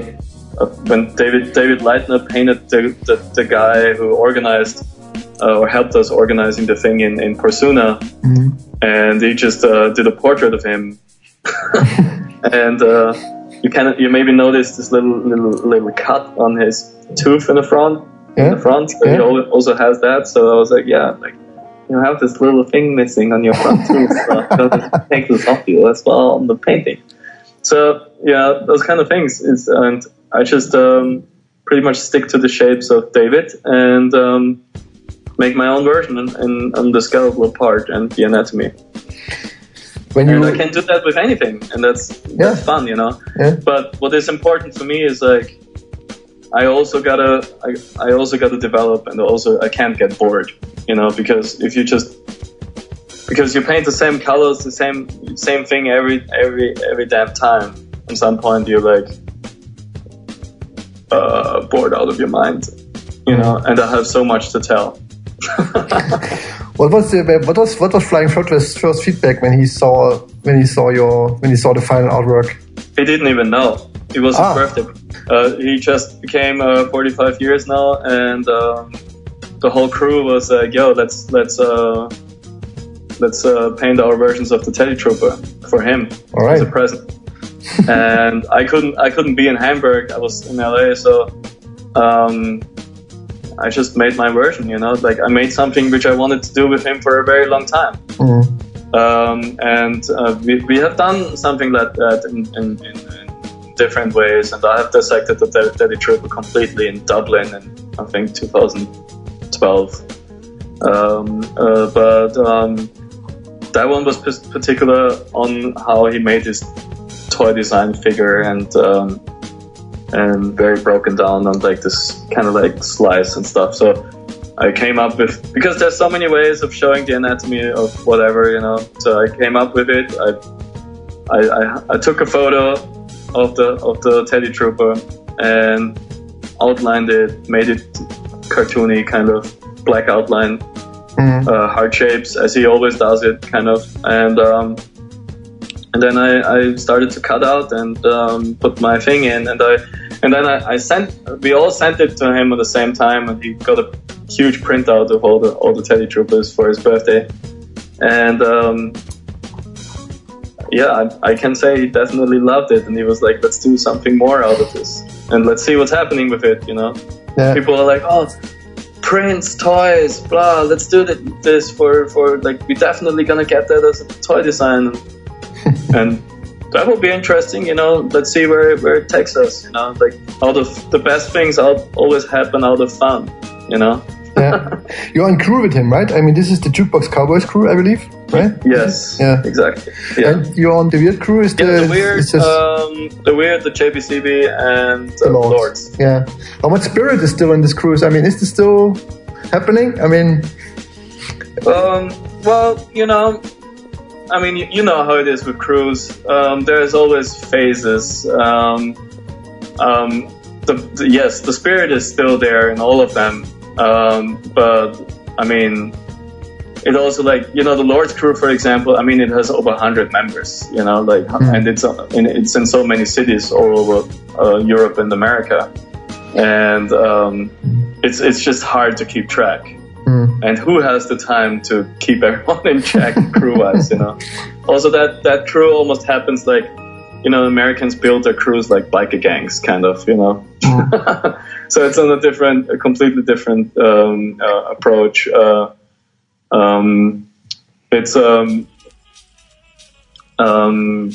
uh, when David David Leitner painted the, the, the guy who organized uh, or helped us organizing the thing in in Persona, mm-hmm. and he just uh, did a portrait of him, and uh, you can you maybe notice this little little little cut on his tooth in the front. Yeah. In the front, yeah. he also has that. So I was like, yeah, like you have this little thing missing on your front tooth. so take this off you as well on the painting. So yeah, those kind of things. Is, and I just um, pretty much stick to the shapes of David and um, make my own version in, the skeletal part and the anatomy. When you... And I can do that with anything, and that's that's yeah. fun, you know. Yeah. But what is important for me is like I also gotta I, I also gotta develop and also I can't get bored, you know, because if you just because you paint the same colors, the same same thing every every every damn time. At some point, you're like uh, bored out of your mind, you know. And I have so much to tell. what was the what was what was Flying Fortress' first feedback when he saw when he saw your when he saw the final artwork? He didn't even know. It was ah. his birthday uh, he just became uh, 45 years now, and um, the whole crew was like, "Yo, let's let's uh, let's uh, paint our versions of the Teddy Trooper for him All right. as a present." And I couldn't I couldn't be in Hamburg. I was in LA, so um, I just made my version. You know, like I made something which I wanted to do with him for a very long time. Mm. Um, and uh, we, we have done something like that in, in, in different ways. And I have dissected the Teddy Trooper completely in Dublin in, I think, 2012. Um, uh, but um, that one was particular on how he made his toy design figure and um, and very broken down on like this kind of like slice and stuff. So I came up with because there's so many ways of showing the anatomy of whatever you know. So I came up with it. I I, I, I took a photo of the of the Teddy Trooper and outlined it, made it cartoony, kind of black outline, mm. uh, heart shapes as he always does it, kind of, and um, and then I, I started to cut out and um, put my thing in, and I and then I, I, sent we all sent it to him at the same time, and he got a huge printout of all the all the Teddy Troopers for his birthday. and um, yeah, I, I, can say he definitely loved it, and he was like, "Let's do something more out of this, and let's see what's happening with it." You know, yeah. people are like, "Oh, prints, toys, blah. Let's do this for for like we're definitely gonna get that as a toy design, and that will be interesting. You know, let's see where where it takes us. You know, like all of the best things always happen out of fun. You know." yeah. You're on crew with him, right? I mean, this is the Jukebox Cowboys crew, I believe, right? Yes. Yeah. Exactly. Yeah. And you're on the Weird crew? Is yeah, the, the Weird, just... um, the Weird, the JBCB, and the, the Lords. Lords. Yeah. How much spirit is still in this crews? I mean, is this still happening? I mean, um, well, you know, I mean, you, you know how it is with crews. Um, there's always phases. Um, um, the, the, yes, the spirit is still there in all of them. Um, but I mean, it also like you know the Lord's crew, for example. I mean, it has over hundred members. You know, like mm. and it's in, it's in so many cities all over uh, Europe and America, and um, it's it's just hard to keep track. Mm. And who has the time to keep everyone in check crew wise? You know. Also, that that crew almost happens like you know Americans build their crews like biker gangs, kind of. You know. Mm. so it's on a different, a completely different um, uh, approach. Uh, um, it's um, um,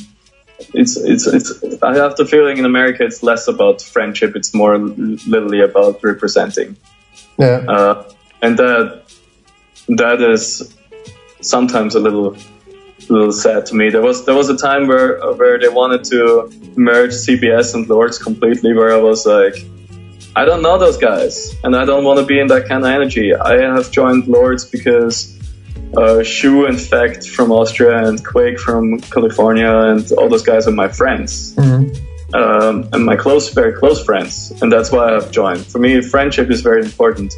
it's it's it's. I have the feeling in America it's less about friendship. It's more literally about representing. Yeah. Uh, and that that is sometimes a little a little sad to me. There was there was a time where where they wanted to merge CBS and Lords completely, where I was like, I don't know those guys, and I don't want to be in that kind of energy. I have joined Lords because uh, Shu, in fact, from Austria, and Quake from California, and all those guys are my friends. Mm-hmm. Um, and my close, very close friends, and that's why I've joined. For me, friendship is very important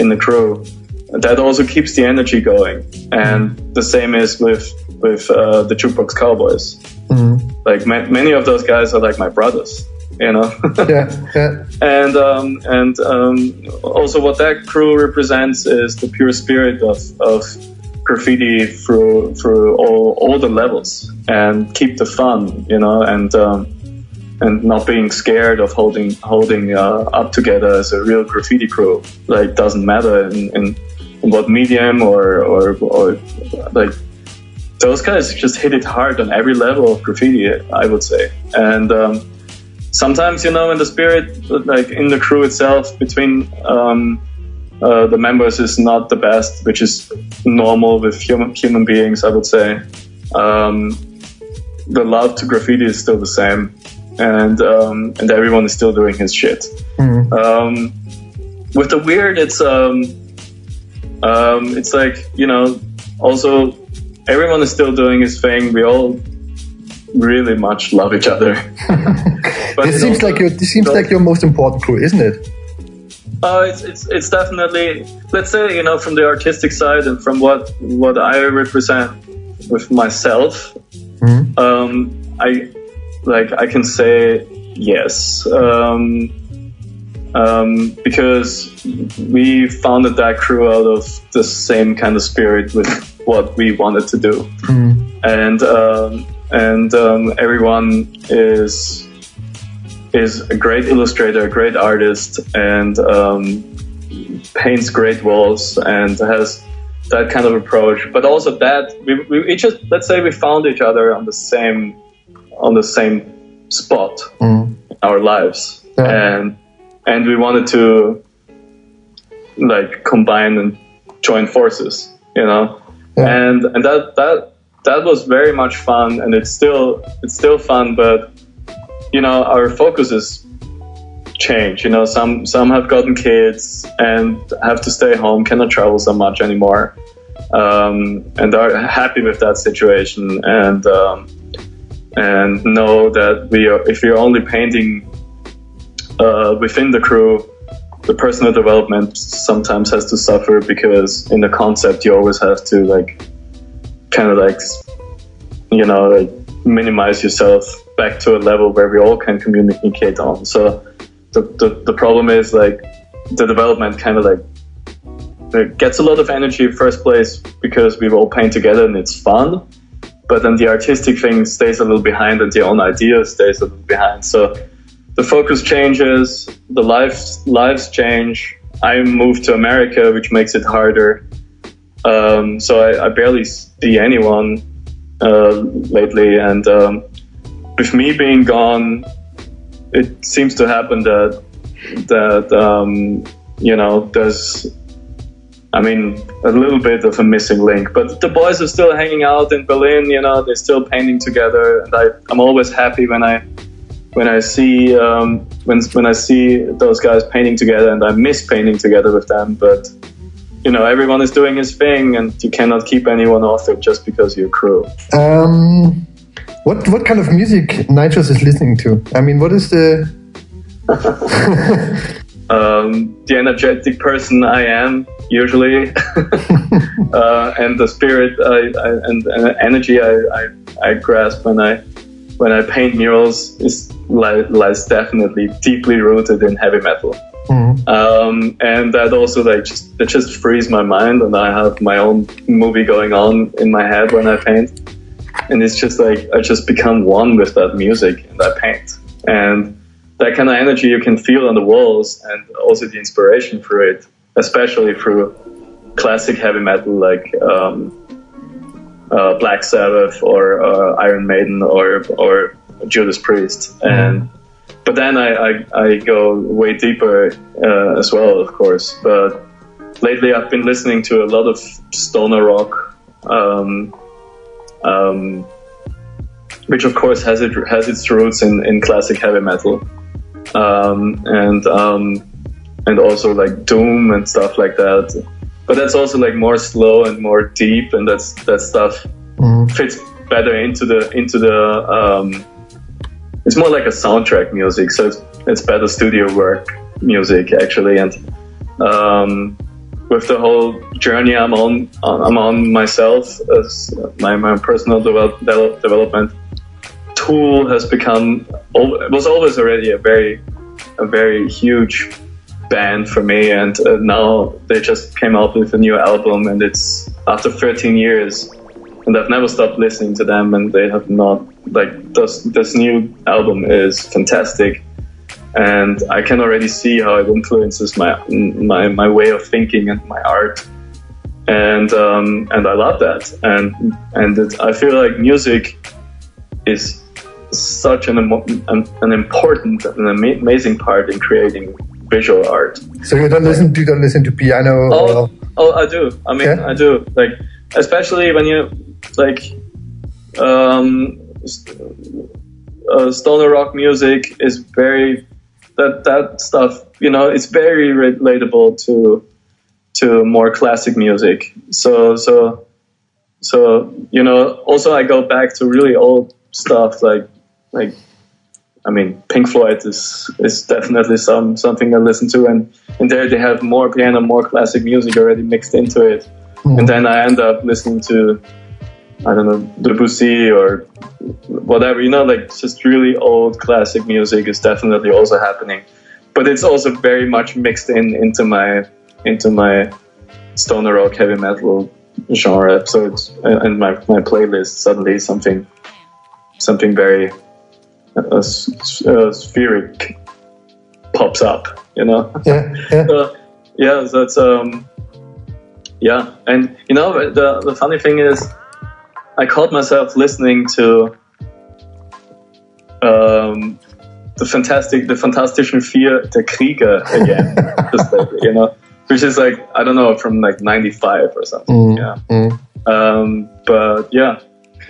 in the crew. That also keeps the energy going, and the same is with with uh, the Jukebox Cowboys. Mm-hmm. Like ma- many of those guys are like my brothers you know. yeah, yeah. And um, and um, also, what that crew represents is the pure spirit of, of graffiti through through all, all the levels, and keep the fun, you know, and um, and not being scared of holding holding uh, up together as a real graffiti crew. Like, doesn't matter in, in, what medium or or or like those guys just hit it hard on every level of graffiti, I would say. And um, sometimes you know in the spirit like in the crew itself between um, uh, the members is not the best which is normal with human human beings i would say um, the love to graffiti is still the same and um, and everyone is still doing his shit mm. with the weird it's um, um, it's like you know also everyone is still doing his thing we all really much love each other. this seems like your this seems like your most important crew, isn't it? Uh, it's, it's it's definitely let's say you know from the artistic side and from what what I represent with myself. Mm-hmm. Um, I like I can say yes. Um, um, because we founded that crew out of the same kind of spirit with what we wanted to do, mm. and um, and um, everyone is is a great illustrator, a great artist, and um, paints great walls and has that kind of approach. But also that we, we just let's say we found each other on the same on the same spot mm. in our lives, yeah. and and we wanted to like combine and join forces, you know, yeah. and and that that that was very much fun, and it's still it's still fun. But you know, our focus is change. You know, some some have gotten kids and have to stay home, cannot travel so much anymore, um, and are happy with that situation, and um, and know that we are if you're only painting uh, within the crew. The personal development sometimes has to suffer because in the concept you always have to like kind of like you know like minimize yourself back to a level where we all can communicate on so the, the, the problem is like the development kind of like it gets a lot of energy first place because we all paint together and it's fun but then the artistic thing stays a little behind and the own idea stays a little behind. So the focus changes the lives lives change. I moved to america which makes it harder. Um, so I, I, barely see anyone uh, lately. And um, with me being gone it seems to happen that that um, you know there's I mean, a little bit of a missing link. But the boys are still hanging out in Berlin. You know, they're still painting together, and I, I'm always happy when I when I see um, when when I see those guys painting together, and I miss painting together with them. But you know, everyone is doing his thing, and you cannot keep anyone off it just because you're crew. Um, what what kind of music Nychos is listening to? I mean, what is the um, the energetic person I am usually, uh, and the spirit I, I, and, and, energy I, I, I, grasp when I when I paint murals is lies definitely deeply rooted in heavy metal. Mm-hmm. Um, and that also like just it just frees my mind, and I have my own movie going on in my head when I paint, and it's just like I just become one with that music and I paint and that kind of energy you can feel on the walls and also the inspiration for it, especially through classic heavy metal like um, uh, Black Sabbath or uh, Iron Maiden or or Judas Priest. And but then I, I, I go way deeper uh, as well, of course. But lately I've been listening to a lot of stoner rock. Um, um, which of course has it has its roots in, in classic heavy metal um, and um, and also like doom and stuff like that. But that's also like more slow and more deep, and that's that stuff mm. fits better into the into the. Um, it's more like a soundtrack music, so it's, it's better studio work music actually, and um, with the whole journey I'm on, I'm on myself as my, my personal develop, development Tool has become was always already a very a very huge band for me, and uh, now they just came out with a new album, and it's after 13 years, and I've never stopped listening to them, and they have not like this this new album is fantastic, and I can already see how it influences my my my way of thinking and my art. And um, and I love that, and and it, I feel like music is such an, an, an important and amazing part in creating visual art. So you don't listen you don't listen to piano? Oh, or... oh I do. I mean, yeah? I do. Like, especially when you like um, uh, stoner rock music is very that that stuff. You know, it's very relatable to to more classic music. So so so you know. Also, I go back to really old stuff like like I mean, Pink Floyd is is definitely some something I listen to, and and there they have more piano, more classic music already mixed into it, mm. and then I end up listening to I don't know Debussy or whatever, you know, like just really old classic music is definitely also happening, but it's also very much mixed in into my into my stoner rock heavy metal genre. So it's and my my playlist suddenly something something very a, spheric pops up, you know? Yeah, yeah. so, yeah, that's, um, yeah. And, you know, the, the funny thing is, I caught myself listening to um, the fantastic, the Fantastischen Vier, der Krieger again, just like, you know, which is like, I don't know, from like 95 or something. Mm, yeah. Mm. Um, but yeah,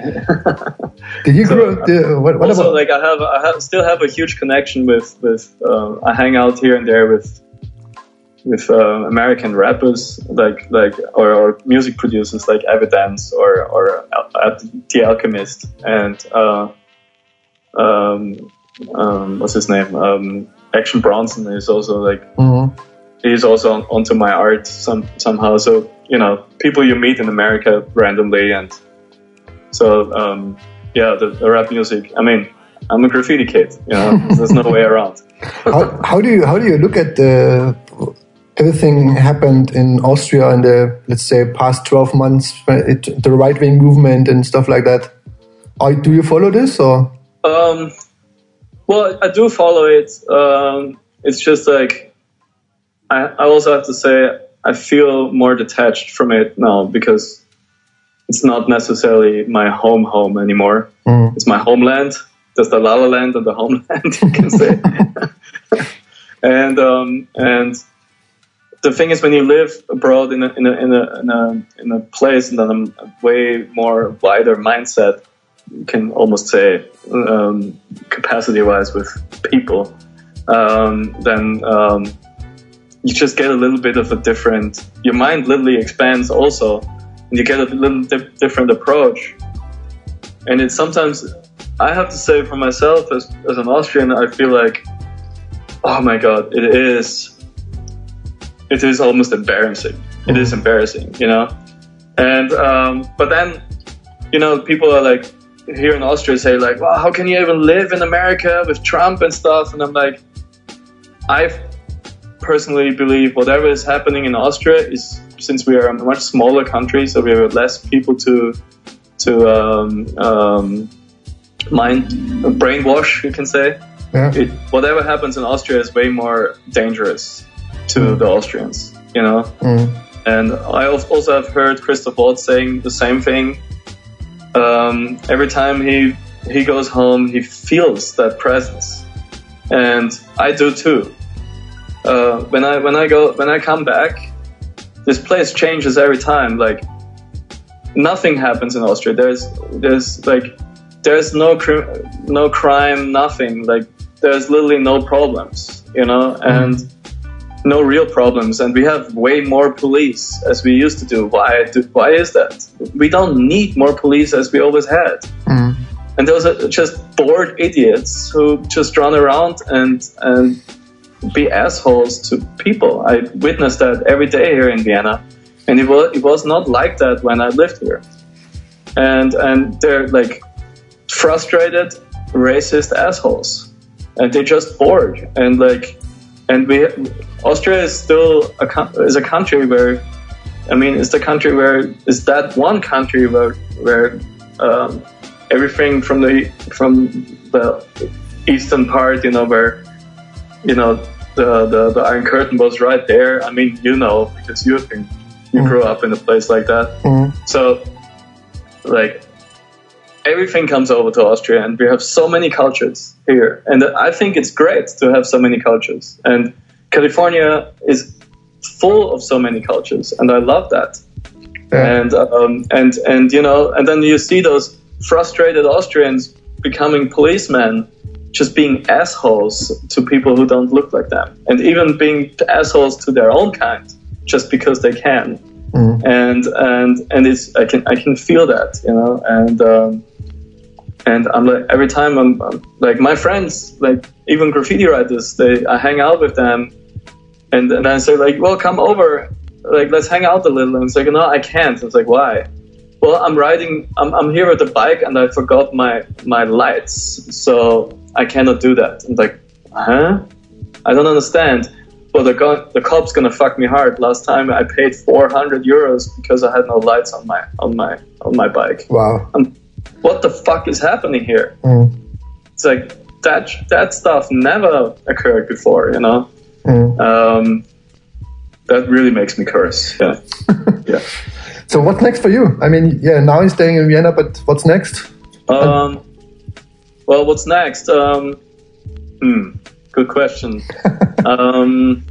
Did you so, grow? Uh, what, what also, about? like I have, I have, still have a huge connection with with. Uh, I hang out here and there with with uh, American rappers, like like or, or, music producers like Evidence or or The Alchemist and uh, um, um, what's his name? Um, Action Bronson is also like mm-hmm. he's also on, onto my art some somehow. So you know, people you meet in America randomly and so um, yeah, the, the, rap music. I mean, I'm a graffiti kid. You know, there's no way around. how, how, do you how do you look at the everything happened in Austria in the let's say past twelve months, it, the right wing movement and stuff like that. Or do you follow this or? Um, well, I do follow it. Um, it's just like I, I also have to say I feel more detached from it now because it's not necessarily my home home anymore. Mm. It's my homeland. There's the La La Land and the homeland, you can say. and um, and the thing is, when you live abroad in a in a in a in a, in a place and then a way more wider mindset, you can almost say um, capacity wise with people, um, then um, you just get a little bit of a different. Your mind literally expands also, you get a little di- different approach. And it's sometimes I have to say for myself as as an Austrian, I feel like, oh my god, it is. It is almost embarrassing. It is embarrassing, you know. And um, but then, you know, people are like, here in Austria say like, well, how can you even live in America with Trump and stuff? And I'm like, I personally believe whatever is happening in Austria is since we are a much smaller country, so we have less people to to um, um, mind brainwash, you can say. Yeah. It, whatever happens in Austria is way more dangerous to mm. the Austrians, you know. Mm. And I also have heard Christoph Waltz saying the same thing um, every time he he goes home, he feels that presence, and I do too. Uh, when I when I go when I come back, this place changes every time. Like nothing happens in Austria. There's there's like there's no cr- no crime, nothing. Like there's literally no problems, you know, and. Mm no real problems, and we have way more police as we used to do. Why? Do, why is that? We don't need more police as we always had. Mm. And those are just bored idiots who just run around and and be assholes to people. I witnessed that every day here in Vienna, and it was it was not like that when I lived here. And and they're like frustrated, racist assholes, and they're just bored and like and we Austria is still a is a country where I mean it's the country where is that one country where where um, everything from the from the eastern part you know where you know the, the, the Iron Curtain was right there. I mean you know because you you mm. grew up in a place like that. Mm. So like everything comes over to Austria, and we have so many cultures here. And I think it's great to have so many cultures. And California is full of so many cultures, and I love that. Yeah. And um, and and you know, and then you see those frustrated Austrians becoming policemen, just being assholes to people who don't look like them, and even being assholes to their own kind, just because they can. Mm. And and and it's I can I can feel that you know? And um, and I'm like every time I'm, I'm, like my friends like even graffiti writers they I hang out with them and then I say like well come over. Like let's hang out a little. And it's like no I can't. It's like why? Well I'm riding I'm, I'm here with the bike and I forgot my my lights. So I cannot do that I'm like huh I don't understand well the gun, the cop's gonna fuck me hard last time I paid 400 euros because I had no lights on my on my on my bike wow what the fuck is happening here? Mm. It's like that that stuff never occurred before, you know. Mm. Um, that really makes me curse. Yeah, yeah. So what's next for you? I mean, yeah, now you're staying in Vienna, but what's next? Um, well, what's next? Um, hmm, good question. um,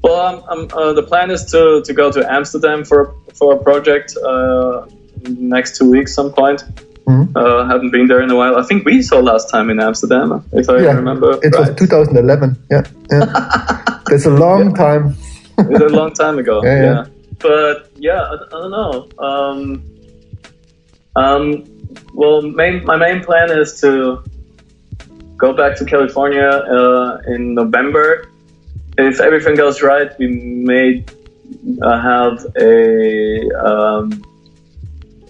well, I'm, I'm, uh, the plan is to, to go to Amsterdam for for a project. Uh, next two weeks, some point. Mm-hmm. Uh, haven't been there in a while. I think we saw last time in Amsterdam, if I yeah, remember. It right. was 2011. Yeah, yeah. It's a long yeah. time. it's a long time ago. yeah, yeah. But yeah, I, I don't know. Um, um, well, main, my main plan is to go back to California uh, in November. If everything goes right, we may uh, have a um,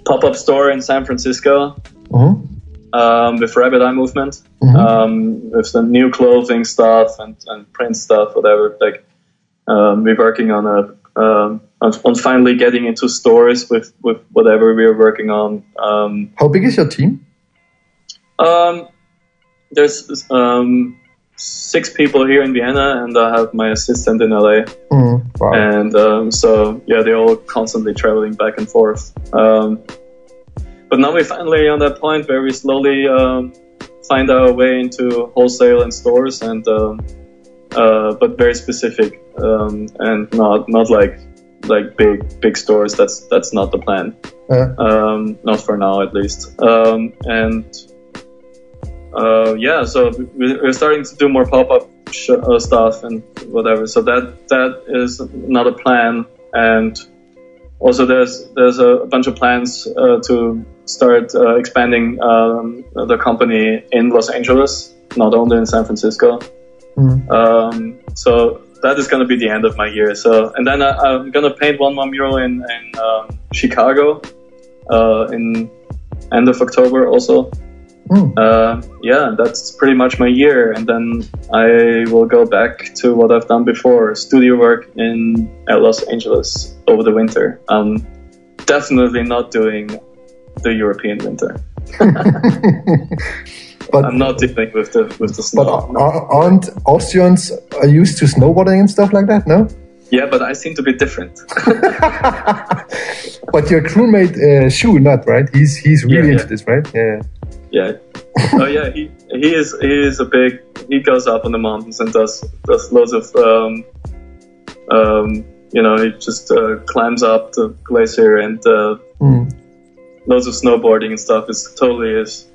pop up store in San Francisco mm-hmm. um, with Rabbit Eye Movement, mm-hmm. um, with the new clothing stuff and, and print stuff, whatever. Like, um, we're working on a um, on, on finally getting into stores with with whatever we are working on. Um, How big is your team? um, there's um, six people here in Vienna, and I have my assistant in LA. Mm, wow. and um, so yeah, they're all constantly traveling back and forth. Um, but now we're finally on that point where we slowly um, find our way into wholesale and stores, and um, uh, but very specific um, and not not like like big big stores. That's that's not the plan. Yeah. Um, not for now, at least. Um, and uh, yeah, so we- we're starting to do more pop up sh- uh, stuff and whatever. So that that is another plan, and also there's there's a bunch of plans uh, to start uh, expanding um, the company in Los Angeles, not only in San Francisco. Mm. Um, so that is going to be the end of my year. So and then I, I'm going to paint one more mural in in um, Chicago uh, in end of October also. Mm. Uh, yeah, that's pretty much my year, and then I will go back to what I've done before: studio work in uh, Los Angeles over the winter. I'm definitely not doing the European winter. but I'm not dealing with the with the but snow. are- aren't Austrians are used to snowboarding and stuff like that? No. Yeah, but I seem to be different. But your crewmate uh, Shu, not right? He's he's really Yeah, into this, right? Yeah. Yeah. Oh yeah, he he is he is a big. He goes up in the mountains and does does loads of um, um, you know he just uh, climbs up the glacier and uh, Mm. loads of snowboarding and stuff. It's totally his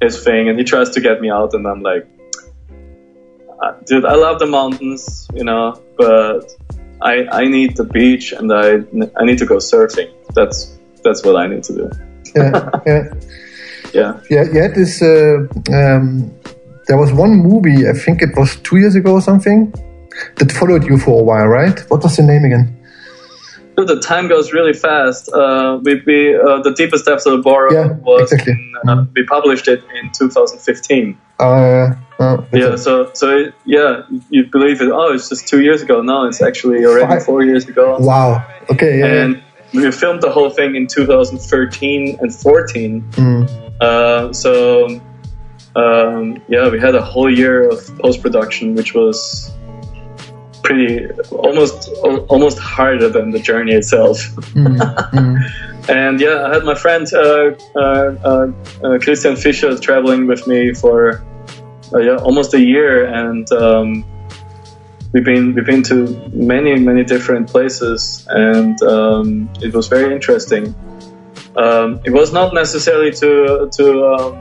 his thing, and he tries to get me out, and I'm like, "Uh, dude, I love the mountains, you know, but I I need the beach and I I need to go surfing. That's that's what I need to do. Yeah. yeah. Yeah. Yeah, this. Uh, um, there was one movie, I think it was two years ago or something, that followed you for a while, right? What was the name again? The time goes really fast. Uh, we, we uh, the deepest depths of the Borough Yeah, was exactly. in, uh, we published it in 2015. Uh, Yeah, so so it, yeah, you believe it? Oh, it's just two years ago. No, it's actually already Five. four years ago. Wow. Okay. Yeah. And we filmed the whole thing in 2013 and 14. Mm, Uh, so um, yeah, we had a whole year of post production, which was pretty almost almost harder than the journey itself. mm, mm. And yeah, I had my friend uh, uh, uh, uh, Christian Fischer traveling with me for uh, yeah, almost a year, and um, we've been we've been to many many different places, and um, it was very interesting. Um, it was not necessarily to to um,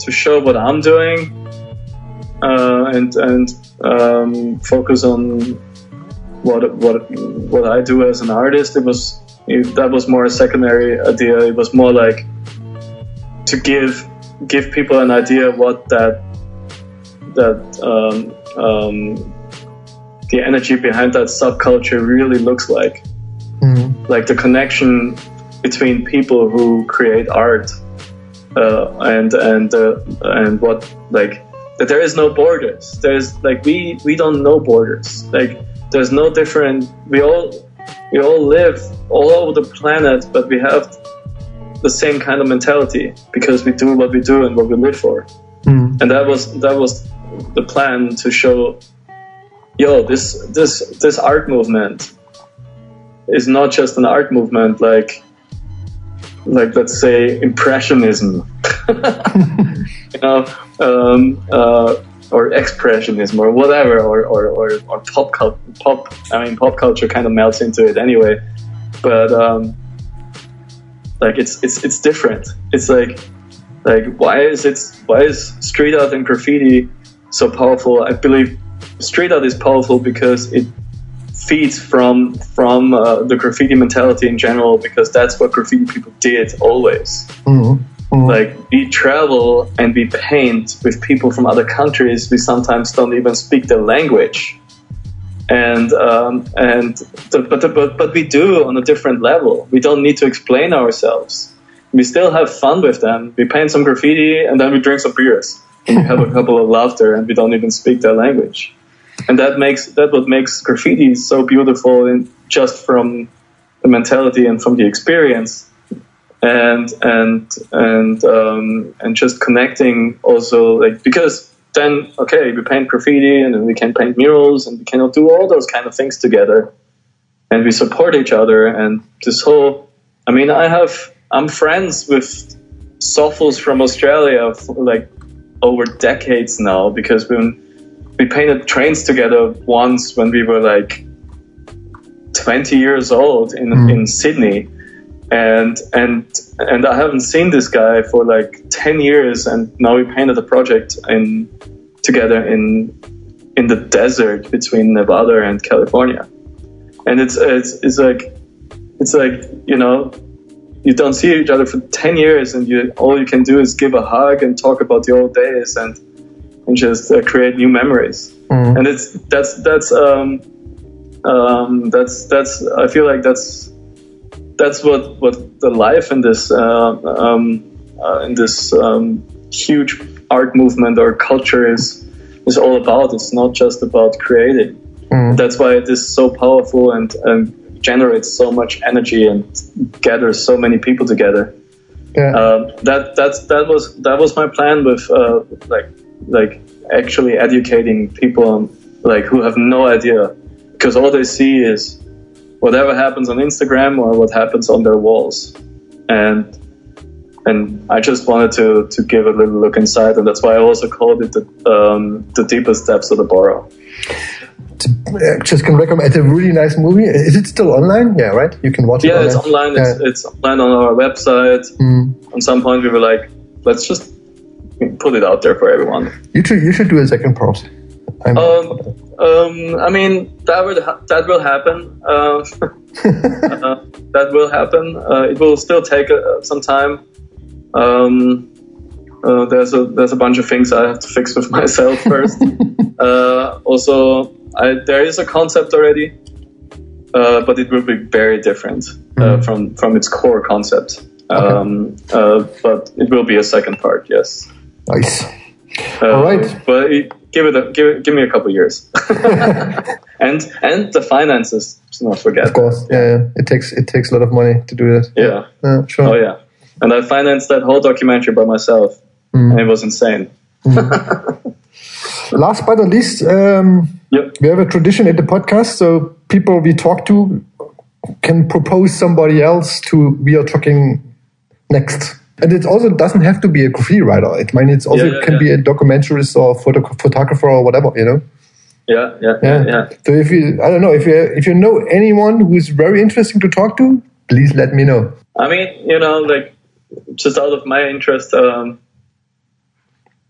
to show what I'm doing uh, and and um, focus on what what what I do as an artist. It was it, that was more a secondary idea. It was more like to give give people an idea what that that um, um, the energy behind that subculture really looks like, Mm, like the connection between people who create art uh, and and uh, and what like that there is no borders. There's like we we don't know borders. Like there's no different. We all we all live all over the planet, but we have the same kind of mentality because we do what we do and what we live for. mm, And that was that was the plan to show, yo, this this this art movement is not just an art movement like like let's say impressionism you know um, uh, or expressionism or whatever or, or, or, or pop pop I mean pop culture kind of melts into it anyway. But um, like it's it's it's different. It's like like why is it why is street art and graffiti so powerful? I believe street art is powerful because it feeds from from uh, the graffiti mentality in general because that's what graffiti people did always. Mm, mm. like we travel and we paint with people from other countries we sometimes don't even speak their language. And um, and the, but, the, but but we do on a different level. We don't need to explain ourselves. We still have fun with them. We paint some graffiti and then we drink some beers. And we have a couple of laughter and we don't even speak their language. And that makes that what makes graffiti so beautiful, and just from the mentality and from the experience, and and and um, and just connecting also like because then okay we paint graffiti and then we can paint murals and we cannot do all those kind of things together and we support each other and this whole i mean i have i'm friends with Sofles from australia for like over decades now because when we painted trains together once when we were like 20 years old in, mm. in sydney and and and I haven't seen this guy for like ten years, and now we painted a project in together in in the desert between Nevada and California, and it's it's it's like it's like you know you don't see each other for ten years, and you all you can do is give a hug and talk about the old days and and just uh, create new memories, mm. and it's that's that's um um that's that's I feel like that's that's what what the life in this uh, um, uh, in this um, huge art movement or culture is is all about. It's not just about creating. Mm. That's why it is so powerful and, and generates so much energy and gathers so many people together. Yeah. Um, that that's that was that was my plan with uh, like like actually educating people on, like who have no idea because all they see is whatever happens on Instagram or what happens on their walls. And and I just wanted to to give a little look inside, and that's why I also called it the um, the deepest depths of the borough. Just can recommend. It's a really nice movie. Is it still online? Yeah, right. You can watch it. Yeah, online. it's online. Yeah. It's, it's, online on our website. Mm. At some point, we were like, let's just put it out there for everyone. You should you should do a second part. Um, um, I mean that would ha- that will happen. Uh, uh, that will happen. Uh, it will still take uh, some time. Um, uh, there's a there's a bunch of things I have to fix with myself first. Uh, also, I, there is a concept already, but it will be very different mm-hmm. from from its core concept. Um, okay. but it will be a second part. Yes. Nice. All right. But. It, give it a, give it, give me a couple years, and and the finances. To not forget. Of course, yeah, yeah, It takes it takes a lot of money to do that. Yeah, yeah sure. Oh yeah, and I financed that whole documentary by myself, mm. and it was insane. Mm. Last but not least, um, yep. we have a tradition in the podcast. So people we talk to can propose somebody else to we are talking next. And it also doesn't have to be a graffiti writer. It mean it's also yeah, yeah, can yeah. be a documentarist or photo, photographer or whatever, you know. Yeah, yeah, yeah, yeah. So if you, I don't know, if you if you know anyone who's very interesting to talk to, please let me know. I mean, you know, like just out of my interest, um,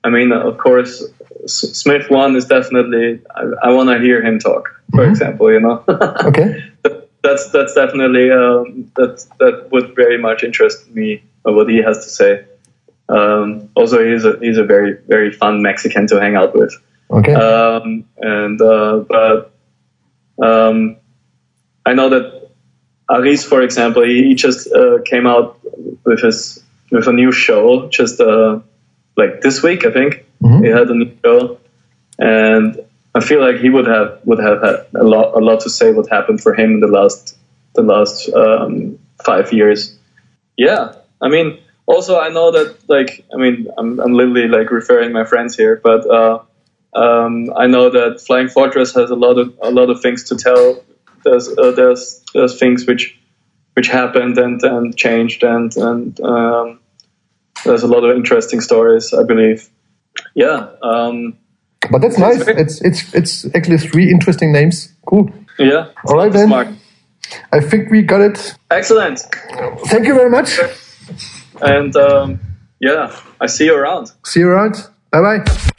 I mean, of course, Smithe one is definitely. I, I want to hear him talk, for mm-hmm. example. You know. okay. That's that's definitely um, that that would very much interest me what he has to say. Um, also, he's a he's a very very fun Mexican to hang out with. Okay. Um, and uh, but um, I know that Aryz, for example, he, he just uh, came out with his with a new show just uh, like this week, I think. Mm-hmm. He had a new show, and I feel like he would have would have had a lot a lot to say what happened for him in the last the last um, five years. Yeah, I mean, also I know that like I mean I'm I'm literally like referring my friends here, but uh, um, I know that Flying Fortress has a lot of a lot of things to tell. There's uh, there's there's things which which happened and and changed and and um, there's a lot of interesting stories. I believe. Yeah. Um, but that's nice. It's it's it's actually three interesting names. Cool. Yeah. All right then. Smart. I think we got it. Excellent. Thank you very much. And um, yeah, I see you around. See you around. Bye bye.